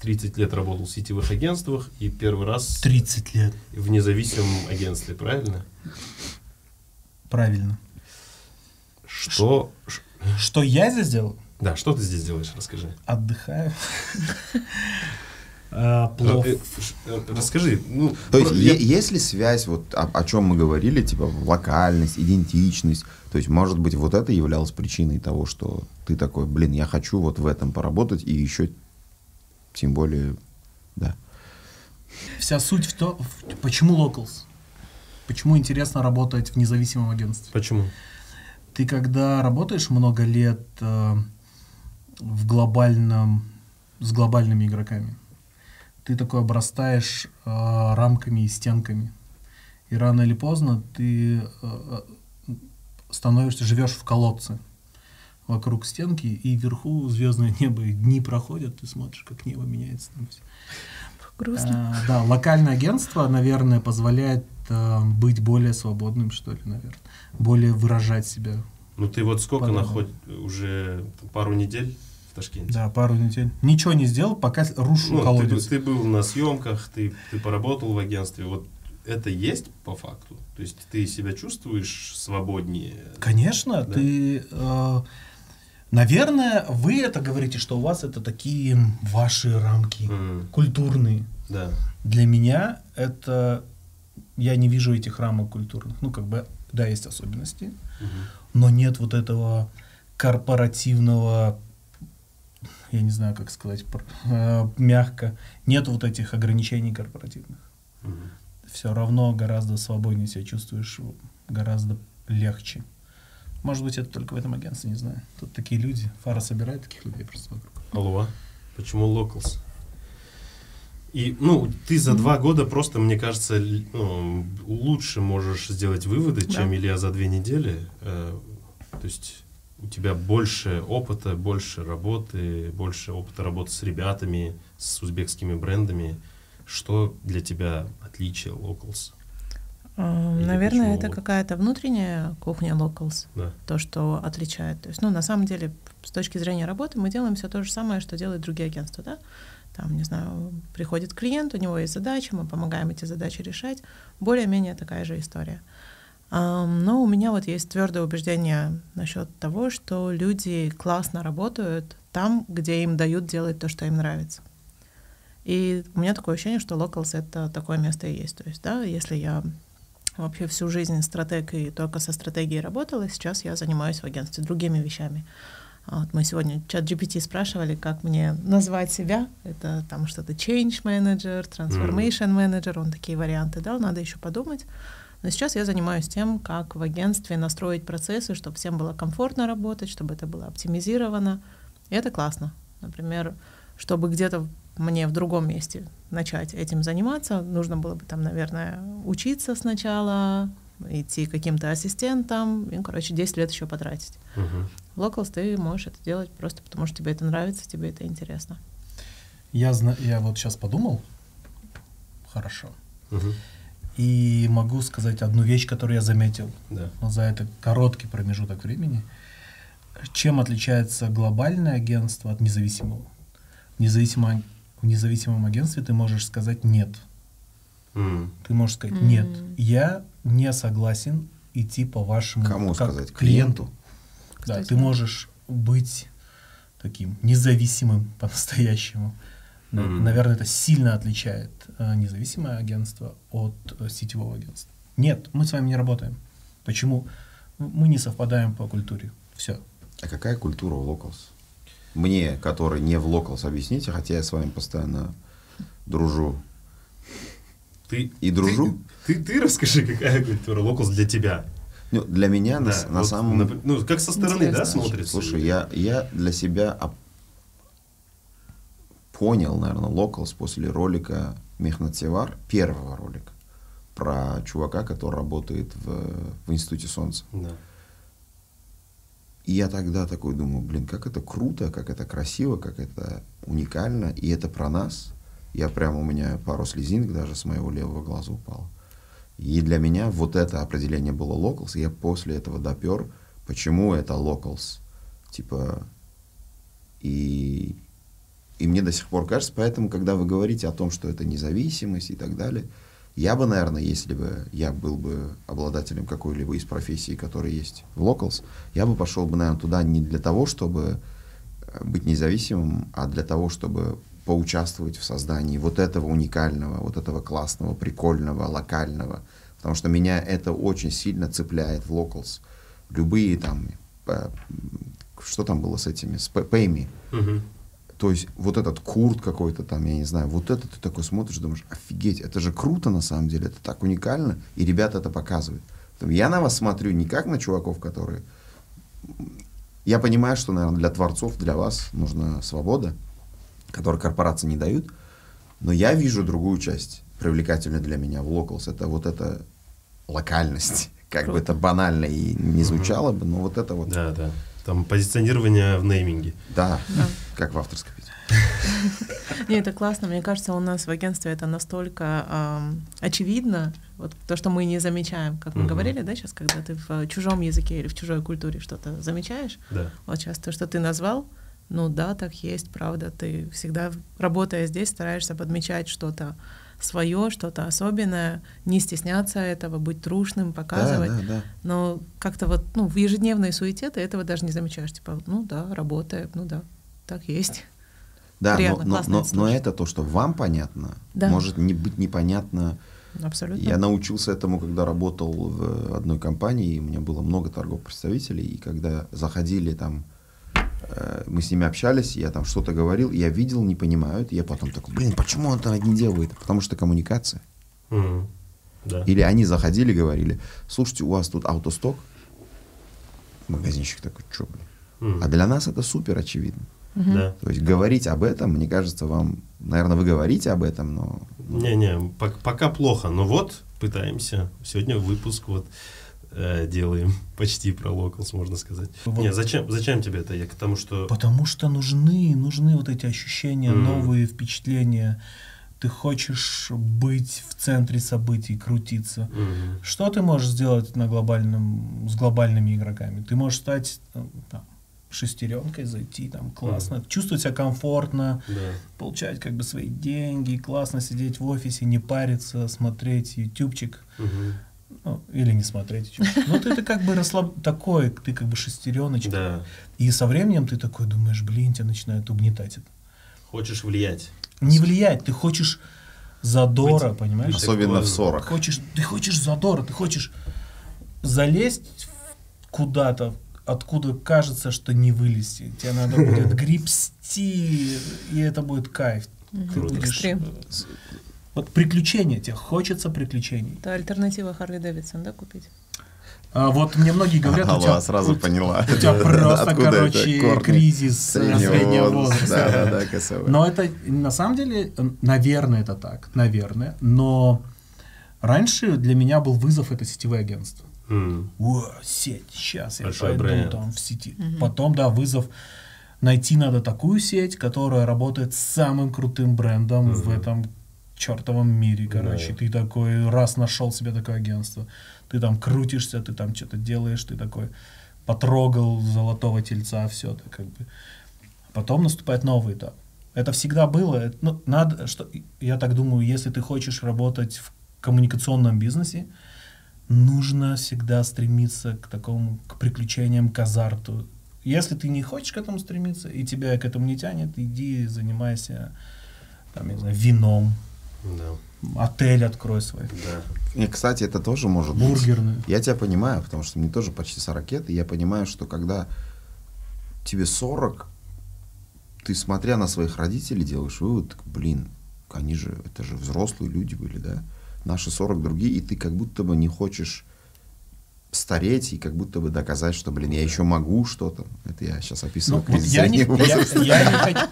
30 лет работал в сетевых агентствах и первый раз... 30 лет. В независимом агентстве, правильно? Правильно. Что... Что я здесь делал? Да, что ты здесь делаешь, расскажи. Отдыхаю. А, плохо. Э, э, расскажи. Ну, то есть, я... есть ли связь, вот о, о чем мы говорили, типа локальность, идентичность? То есть, может быть, вот это являлось причиной того, что ты такой, блин, я хочу вот в этом поработать и еще, тем более, да. Вся суть в том, почему locals? Почему интересно работать в независимом агентстве? Почему? Ты когда работаешь много лет э, в глобальном, с глобальными игроками, ты такой обрастаешь э, рамками и стенками. И рано или поздно ты э, становишься, живешь в колодце вокруг стенки, и вверху звездное небо, и дни проходят, ты смотришь, как небо меняется. Там все. Грустно. А, да, локальное агентство, наверное, позволяет а, быть более свободным, что ли, наверное. Более выражать себя. Ну ты вот сколько находишь? Уже пару недель? Ташкенте. Да, пару недель. Ничего не сделал, пока рушу ну, колодец. Ты, ты был на съемках, ты, ты поработал в агентстве. Вот это есть по факту? То есть ты себя чувствуешь свободнее? Конечно, да? ты... Э, наверное, вы это говорите, что у вас это такие ваши рамки mm. культурные. Да. Для меня это... Я не вижу этих рамок культурных. Ну, как бы, да, есть особенности, mm-hmm. но нет вот этого корпоративного я не знаю, как сказать, э, мягко, нет вот этих ограничений корпоративных. Угу. Все равно гораздо свободнее себя чувствуешь, гораздо легче. Может быть, это только в этом агентстве, не знаю. Тут такие люди, Фара собирает таких людей просто вокруг. Алло, почему locals? И, ну, ты за два года просто, мне кажется, ну, лучше можешь сделать выводы, да. чем Илья за две недели. Э, то есть у тебя больше опыта, больше работы, больше опыта работы с ребятами, с узбекскими брендами. Что для тебя отличие Locals? Наверное, это какая-то внутренняя кухня Locals, да. то, что отличает. То есть, ну, на самом деле, с точки зрения работы, мы делаем все то же самое, что делают другие агентства, да? Там, не знаю, приходит клиент, у него есть задачи, мы помогаем эти задачи решать. Более-менее такая же история. Но у меня вот есть твердое убеждение насчет того, что люди классно работают там, где им дают делать то, что им нравится. И у меня такое ощущение, что Locals — это такое место и есть. То есть, да, если я вообще всю жизнь стратег и только со стратегией работала, сейчас я занимаюсь в агентстве другими вещами. Вот мы сегодня чат GPT спрашивали, как мне назвать себя. Это там что-то change manager, transformation manager, он такие варианты дал, надо еще подумать. Но сейчас я занимаюсь тем, как в агентстве настроить процессы, чтобы всем было комфортно работать, чтобы это было оптимизировано. И это классно. Например, чтобы где-то мне в другом месте начать этим заниматься, нужно было бы там, наверное, учиться сначала, идти каким-то ассистентом, и, короче, 10 лет еще потратить. Uh-huh. Locals ты можешь это делать просто потому, что тебе это нравится, тебе это интересно. Я, зна- я вот сейчас подумал, хорошо. Uh-huh. И могу сказать одну вещь, которую я заметил да. за этот короткий промежуток времени. Чем отличается глобальное агентство от независимого? Независимо, в независимом агентстве ты можешь сказать нет. Mm. Ты можешь сказать mm. нет. Я не согласен идти по вашему Кому сказать? Клиенту. Да, ты можешь быть таким независимым по-настоящему. Mm-hmm. Наверное, это сильно отличает э, независимое агентство от э, сетевого агентства. Нет, мы с вами не работаем. Почему? Мы не совпадаем по культуре. Все. А какая культура у Locals? Мне, который не в Locals, объясните, хотя я с вами постоянно дружу. Ты, и дружу. Ты, ты, ты расскажи, какая культура Locals для тебя. Ну, для меня да, на, на самом... Ну, как со стороны, Интересно. да, смотрится? Слушай, я, я для себя понял, наверное, Locals после ролика Мехнатсевар, первого ролика, про чувака, который работает в, в Институте Солнца. Да. И я тогда такой думаю, блин, как это круто, как это красиво, как это уникально, и это про нас. Я прямо, у меня пару слезинок даже с моего левого глаза упало. И для меня вот это определение было locals, и я после этого допер, почему это locals. Типа, и, и мне до сих пор кажется, поэтому, когда вы говорите о том, что это независимость и так далее, я бы, наверное, если бы я был бы обладателем какой-либо из профессий, которые есть в Locals, я бы пошел бы, наверное, туда не для того, чтобы э, быть независимым, а для того, чтобы поучаствовать в создании вот этого уникального, вот этого классного, прикольного, локального. Потому что меня это очень сильно цепляет в Locals. Любые там, э, что там было с этими, с Pay Мгм. То есть вот этот курт какой-то там, я не знаю, вот это ты такой смотришь, думаешь, офигеть, это же круто на самом деле, это так уникально, и ребята это показывают. Поэтому Я на вас смотрю не как на чуваков, которые... Я понимаю, что, наверное, для творцов, для вас нужна свобода, которую корпорации не дают, но я вижу другую часть, привлекательную для меня в Locals. Это вот эта локальность. Как бы это банально и не звучало бы, но вот это вот, Да, да. Там позиционирование в нейминге. да, Да. как в авторской песне. Не, это классно. Мне кажется, у нас в агентстве это настолько очевидно, вот то, что мы не замечаем, как мы говорили, да, сейчас, когда ты в чужом языке или в чужой культуре что-то замечаешь, Да. вот сейчас то, что ты назвал, ну да, так есть, правда, ты всегда, работая здесь, стараешься подмечать что-то свое, что-то особенное, не стесняться этого, быть трушным, показывать. Да, да, да. Но как-то вот ну, в ежедневной суете ты этого даже не замечаешь. Типа, ну да, работает, ну да, так есть. Да, но, Приятно, но, но, это но слышать. это то, что вам понятно, Да. может не быть непонятно. Абсолютно. Я научился этому, когда работал в одной компании, и у меня было много торговых представителей, и когда заходили там, мы с ними общались, я там что-то говорил, я видел, не понимают, и я потом такой, блин, почему он это не делает? Потому что коммуникация. Мгм. Да. Или они заходили, говорили, слушайте, у вас тут автосток? Магазинщик такой, что, блин? Мгм. А для нас это супер очевидно. Да. То есть говорить об этом, мне кажется, вам, наверное, вы говорите об этом, но Не-не, пок- пока плохо, но вот пытаемся. Сегодня выпуск вот э, делаем почти про локалс, можно сказать. Вот. Не, зачем, зачем тебе это? Я к тому, что... Потому что нужны, нужны вот эти ощущения, Мгм. новые впечатления. Ты хочешь быть в центре событий, крутиться. Мгм. Что ты можешь сделать на глобальном, с глобальными игроками? Ты можешь стать э, там, шестеренкой, зайти там классно, чувствовать себя комфортно, Да. получать как бы свои деньги, классно сидеть в офисе, не париться, смотреть ютубчик. Мгм. Ну, или не смотреть. Ну, ты, ты как бы расслаб... такой, ты как бы шестереночка. Да. И со временем ты такой думаешь, блин, тебя начинает угнетать это. Хочешь влиять. Не влиять, ты хочешь задора, Быть- понимаешь? особенно в 40. Хочешь, ты хочешь задора, ты хочешь залезть куда-то, откуда кажется, что не вылезти. Тебе надо будет гребсти, и это будет кайф. Ты будешь, Вот приключения, тебе хочется приключений. Это альтернатива Харли Дэвидсон, да, купить? А вот мне многие говорят, у Алла тебя, сразу у- поняла. у тебя просто, Откуда это короче, кризис среднего среднего, возраста. Да, да, да. Но это, на самом деле, наверное, это так, наверное. Но раньше для меня был вызов это сетевые агентства. М. О, сеть, сейчас я Большой пойду бренд. там в сети. Мгм. Потом, да, вызов найти надо такую сеть, которая работает с самым крутым брендом в Мгм. этом чертовом мире, короче. Да. Ты такой раз нашел себе такое агентство, ты там крутишься, ты там что-то делаешь, ты такой потрогал золотого тельца, все, ты как бы. Потом наступает новый этап. Это всегда было. это, ну, надо, что, я так думаю, если ты хочешь работать в коммуникационном бизнесе, нужно всегда стремиться к такому, к приключениям, к азарту. Если ты не хочешь к этому стремиться, и тебя к этому не тянет, иди занимайся, там, я не знаю, вином, Да. отель открой свой, Да. И, кстати, это тоже может быть. бургерный. Я тебя понимаю, потому что мне тоже почти 40 лет, и я понимаю, что когда тебе 40, ты, смотря на своих родителей, делаешь вывод, так, блин, они же, это же взрослые люди были, да? Наши 40 другие, и ты как будто бы не хочешь стареть и как будто бы доказать, что, блин, я еще могу что-то. Это я сейчас описываю Ну, вот я, не, я, я не хочу,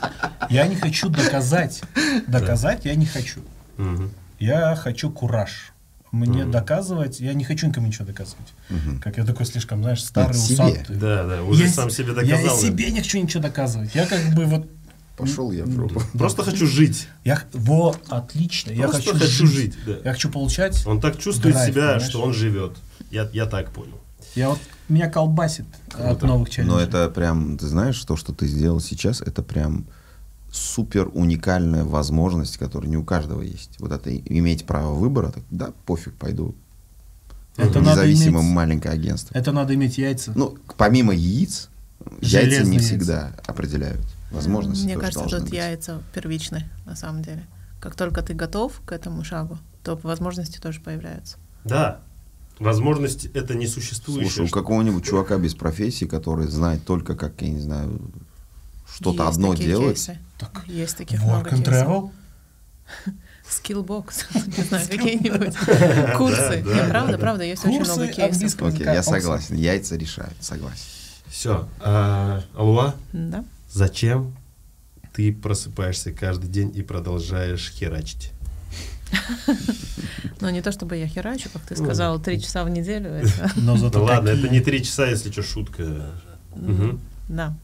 я не хочу доказать. Доказать я не хочу. Мгм. Я хочу кураж. Мне доказывать, я не хочу никому ничего доказывать. Как я такой слишком, знаешь, старый, себе. усатый. Да, да, уже Я сам себе Я доказал. и себе не хочу ничего доказывать. Я как бы вот... Пошел я в жопу. Просто хочу жить. Я, во, отлично. Я Просто хочу, хочу жить. жить, да. Я хочу получать. Он так чувствует Драйв, себя, понимаешь? что он живет. Я, я так понял. Я вот меня колбасит от Круто. новых челленджей. Но это прям, ты знаешь, то, что ты сделал сейчас, это прям супер уникальная возможность, которая не у каждого есть. Вот это иметь право выбора, так, да, пофиг, пойду Это надо независимое иметь- маленькое агентство. Это надо иметь яйца. Ну, помимо яиц, яйца Железные не яйца. всегда определяют возможности. Мне тоже кажется, тут быть. яйца первичны, на самом деле. Как только ты готов к этому шагу, то возможности тоже появляются. Да. Возможность это несуществующее. Слушай, у какого-нибудь чувака без профессии, который знает только, как, я не знаю, что-то Есть одно такие делать, кейсы. Так, Есть таких Work много and кейсов. travel? Skillbox, не знаю, какие-нибудь курсы. правда, да. правда, есть очень много кейсов. Окей, я согласен. Яйца решают, согласен. Все. А, Алуа, Да. зачем ты просыпаешься каждый день и продолжаешь херачить? Но не то чтобы я херачу, как ты Ну, сказал, три часа в неделю. Но зато ладно, это не три часа, если что, шутка. Да.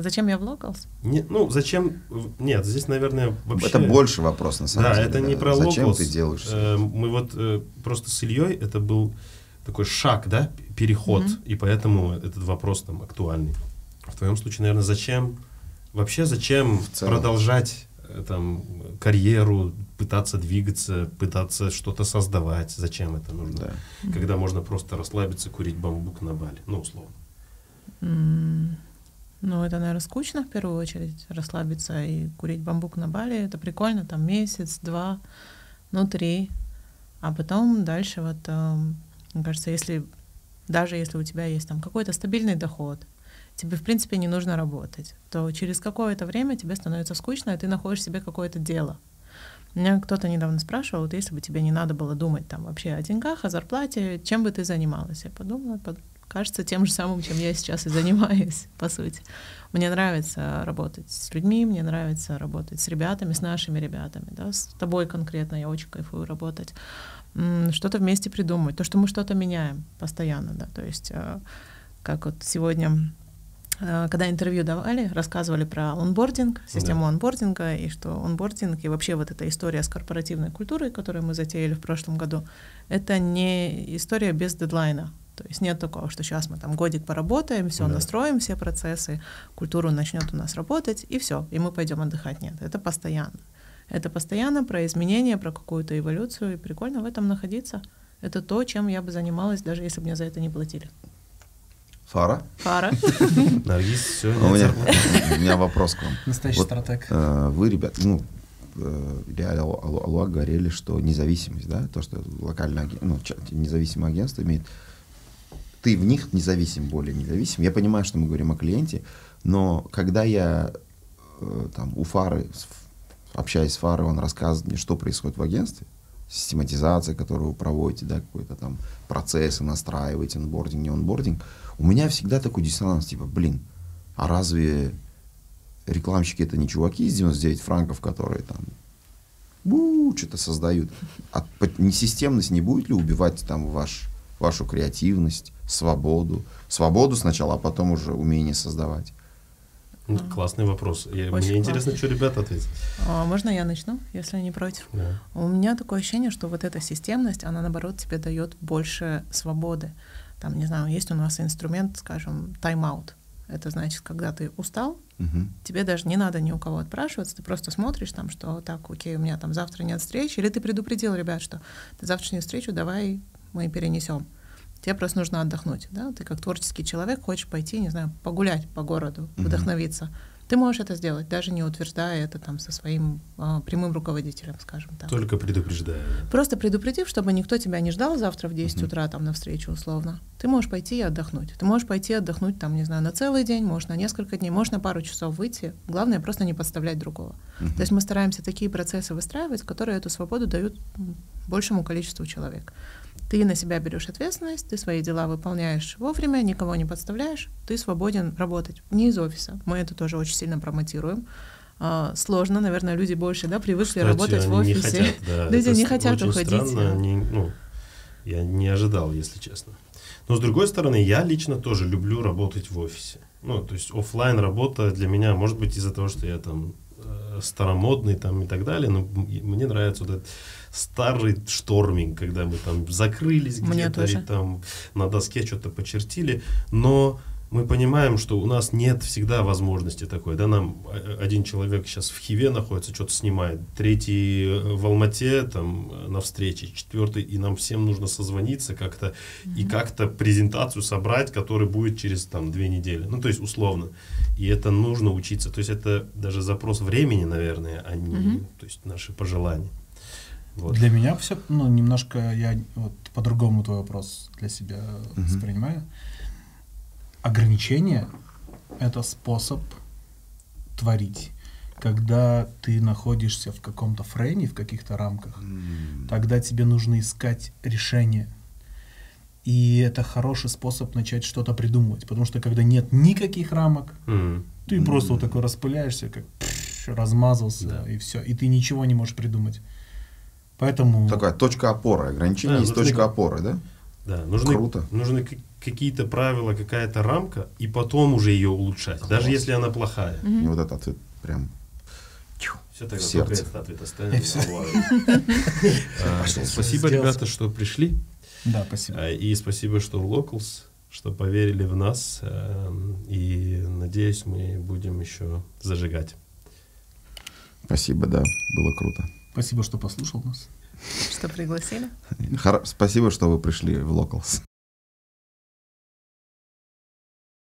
Зачем я в Locals? Не, ну, зачем? Нет, здесь, наверное, вообще... Это больше вопрос, на самом Да, деле. это не про Зачем Locals. ты делаешь Э, Мы вот э, просто с Ильей, это был такой шаг, да, переход, Мгм. и поэтому этот вопрос там актуальный. В твоем случае, наверное, зачем, вообще зачем продолжать э, там карьеру, пытаться двигаться, пытаться что-то создавать, зачем это нужно? Да. Когда можно просто расслабиться, курить бамбук на Бали, ну, условно. М, Ну, это, наверное, скучно в первую очередь, расслабиться и курить бамбук на Бали. Это прикольно, там месяц, два, ну, три. А потом дальше вот, эм, мне кажется, если даже если у тебя есть там какой-то стабильный доход, тебе, в принципе, не нужно работать, то через какое-то время тебе становится скучно, и ты находишь себе какое-то дело. Меня кто-то недавно спрашивал, вот если бы тебе не надо было думать там вообще о деньгах, о зарплате, чем бы ты занималась? Я подумала, под- кажется, тем же самым, чем я сейчас и занимаюсь, по сути. Мне нравится работать с людьми, мне нравится работать с ребятами, с нашими ребятами, да, с тобой конкретно, я очень кайфую работать. Что-то вместе придумать, то, что мы что-то меняем постоянно, да, то есть э, как вот сегодня э, когда интервью давали, рассказывали про онбординг, систему Да. онбординга, и что онбординг и вообще вот эта история с корпоративной культурой, которую мы затеяли в прошлом году, это не история без дедлайна. То есть нет такого, что сейчас мы там годик поработаем, все Да. настроим, все процессы, культура начнет у нас работать, и все, и мы пойдем отдыхать. Нет, это постоянно. Это постоянно про изменения, про какую-то эволюцию, и прикольно в этом находиться. Это то, чем я бы занималась, даже если бы мне за это не платили. Фара? Фара. Наргиз, все, А У меня, у меня вопрос к вам. Настоящий Вот, стратег. э, Вы, ребят, ну, э, Илья и Алу- Алу- Алуа говорили, что независимость, да, то, что локальное ну, независимое агентство имеет, ты в них независим, более независим. Я понимаю, что мы говорим о клиенте, но когда я э, там у Фары, общаясь с Фарой, он рассказывает мне, что происходит в агентстве, систематизация, которую вы проводите, да, какой-то там процессы настраиваете, онбординг, не онбординг, у меня всегда такой диссонанс, типа, блин, а разве рекламщики это не чуваки из 99 франков, которые там что-то создают. А несистемность не будет ли убивать там ваш, вашу креативность, свободу? Свободу сначала, а потом уже умение создавать. Ну, Классный вопрос. Я- Очень Мне интересно, что ребята ответят. А, Можно я начну, если не против? Да. У меня такое ощущение, что вот эта системность, она наоборот тебе дает больше свободы. Там, не знаю, есть у нас инструмент, скажем, тайм-аут. Это значит, когда ты устал, Мгм. тебе даже не надо ни у кого отпрашиваться, ты просто смотришь там, что так, окей, у меня там завтра нет встречи, или ты предупредил ребят, что ты завтрашнюю встречу давай мы перенесем. Тебе просто нужно отдохнуть, да? Ты как творческий человек хочешь пойти, не знаю, погулять по городу, Мгм. вдохновиться. Ты можешь это сделать, даже не утверждая это там со своим а, прямым руководителем, скажем так. Только предупреждаю. Просто предупредив, чтобы никто тебя не ждал завтра в 10 Мгм. утра там на встречу условно. Ты можешь пойти и отдохнуть. Ты можешь пойти отдохнуть там, не знаю, на целый день, можешь на несколько дней, можешь на пару часов выйти. Главное просто не подставлять другого. Мгм. То есть мы стараемся такие процессы выстраивать, которые эту свободу дают большему количеству человек. Ты на себя берешь ответственность, ты свои дела выполняешь вовремя, никого не подставляешь, ты свободен работать не из офиса. Мы это тоже очень сильно промотируем. А, сложно, наверное, люди больше да, привыкли Кстати, работать в офисе. Не хотят, да. Люди это не хотят очень уходить. Странно, они, ну, я не ожидал, если честно. Но с другой стороны, я лично тоже люблю работать в офисе. Ну, то есть офлайн работа для меня, может быть, из-за того, что я там э, старомодный там и так далее, но мне нравится вот этот старый шторминг, когда мы там закрылись где-то и там на доске что-то почертили, но мы понимаем, что у нас нет всегда возможности такой, да, нам один человек сейчас в Хиве находится, что-то снимает, третий э, в Алмате, там, э, на встрече, четвертый, и нам всем нужно созвониться как-то mm-hmm. и как-то презентацию собрать, которая будет через, там, две недели, ну, то есть, условно, и это нужно учиться, то есть, это даже запрос времени, наверное, а не, mm-hmm. то есть, наши пожелания. Вот. Для меня все, ну, немножко я вот по-другому твой вопрос для себя mm-hmm. воспринимаю ограничение — это способ творить. Когда ты находишься в каком-то фрейме, в каких-то рамках, mm. тогда тебе нужно искать решение. И это хороший способ начать что-то придумывать. Потому что когда нет никаких рамок, mm. ты mm. просто вот такой распыляешься, как пш, размазался, да. и все. И ты ничего не можешь придумать. Поэтому... Такая точка опоры. Ограничение да, есть точка опоры, да? Да, нужны, Круто. нужны какие-то правила, какая-то рамка, и потом уже ее улучшать, Класс. даже если она плохая. Mm-hmm. И вот этот ответ прям все тогда в сердце. этот ответ останется. А, спасибо, ребята, что пришли. Да, спасибо. А, и спасибо, что Locals, что поверили в нас. А, и надеюсь, мы будем еще зажигать. Спасибо, да, было круто. Спасибо, что послушал нас. Что пригласили. Спасибо, что вы пришли в Locals.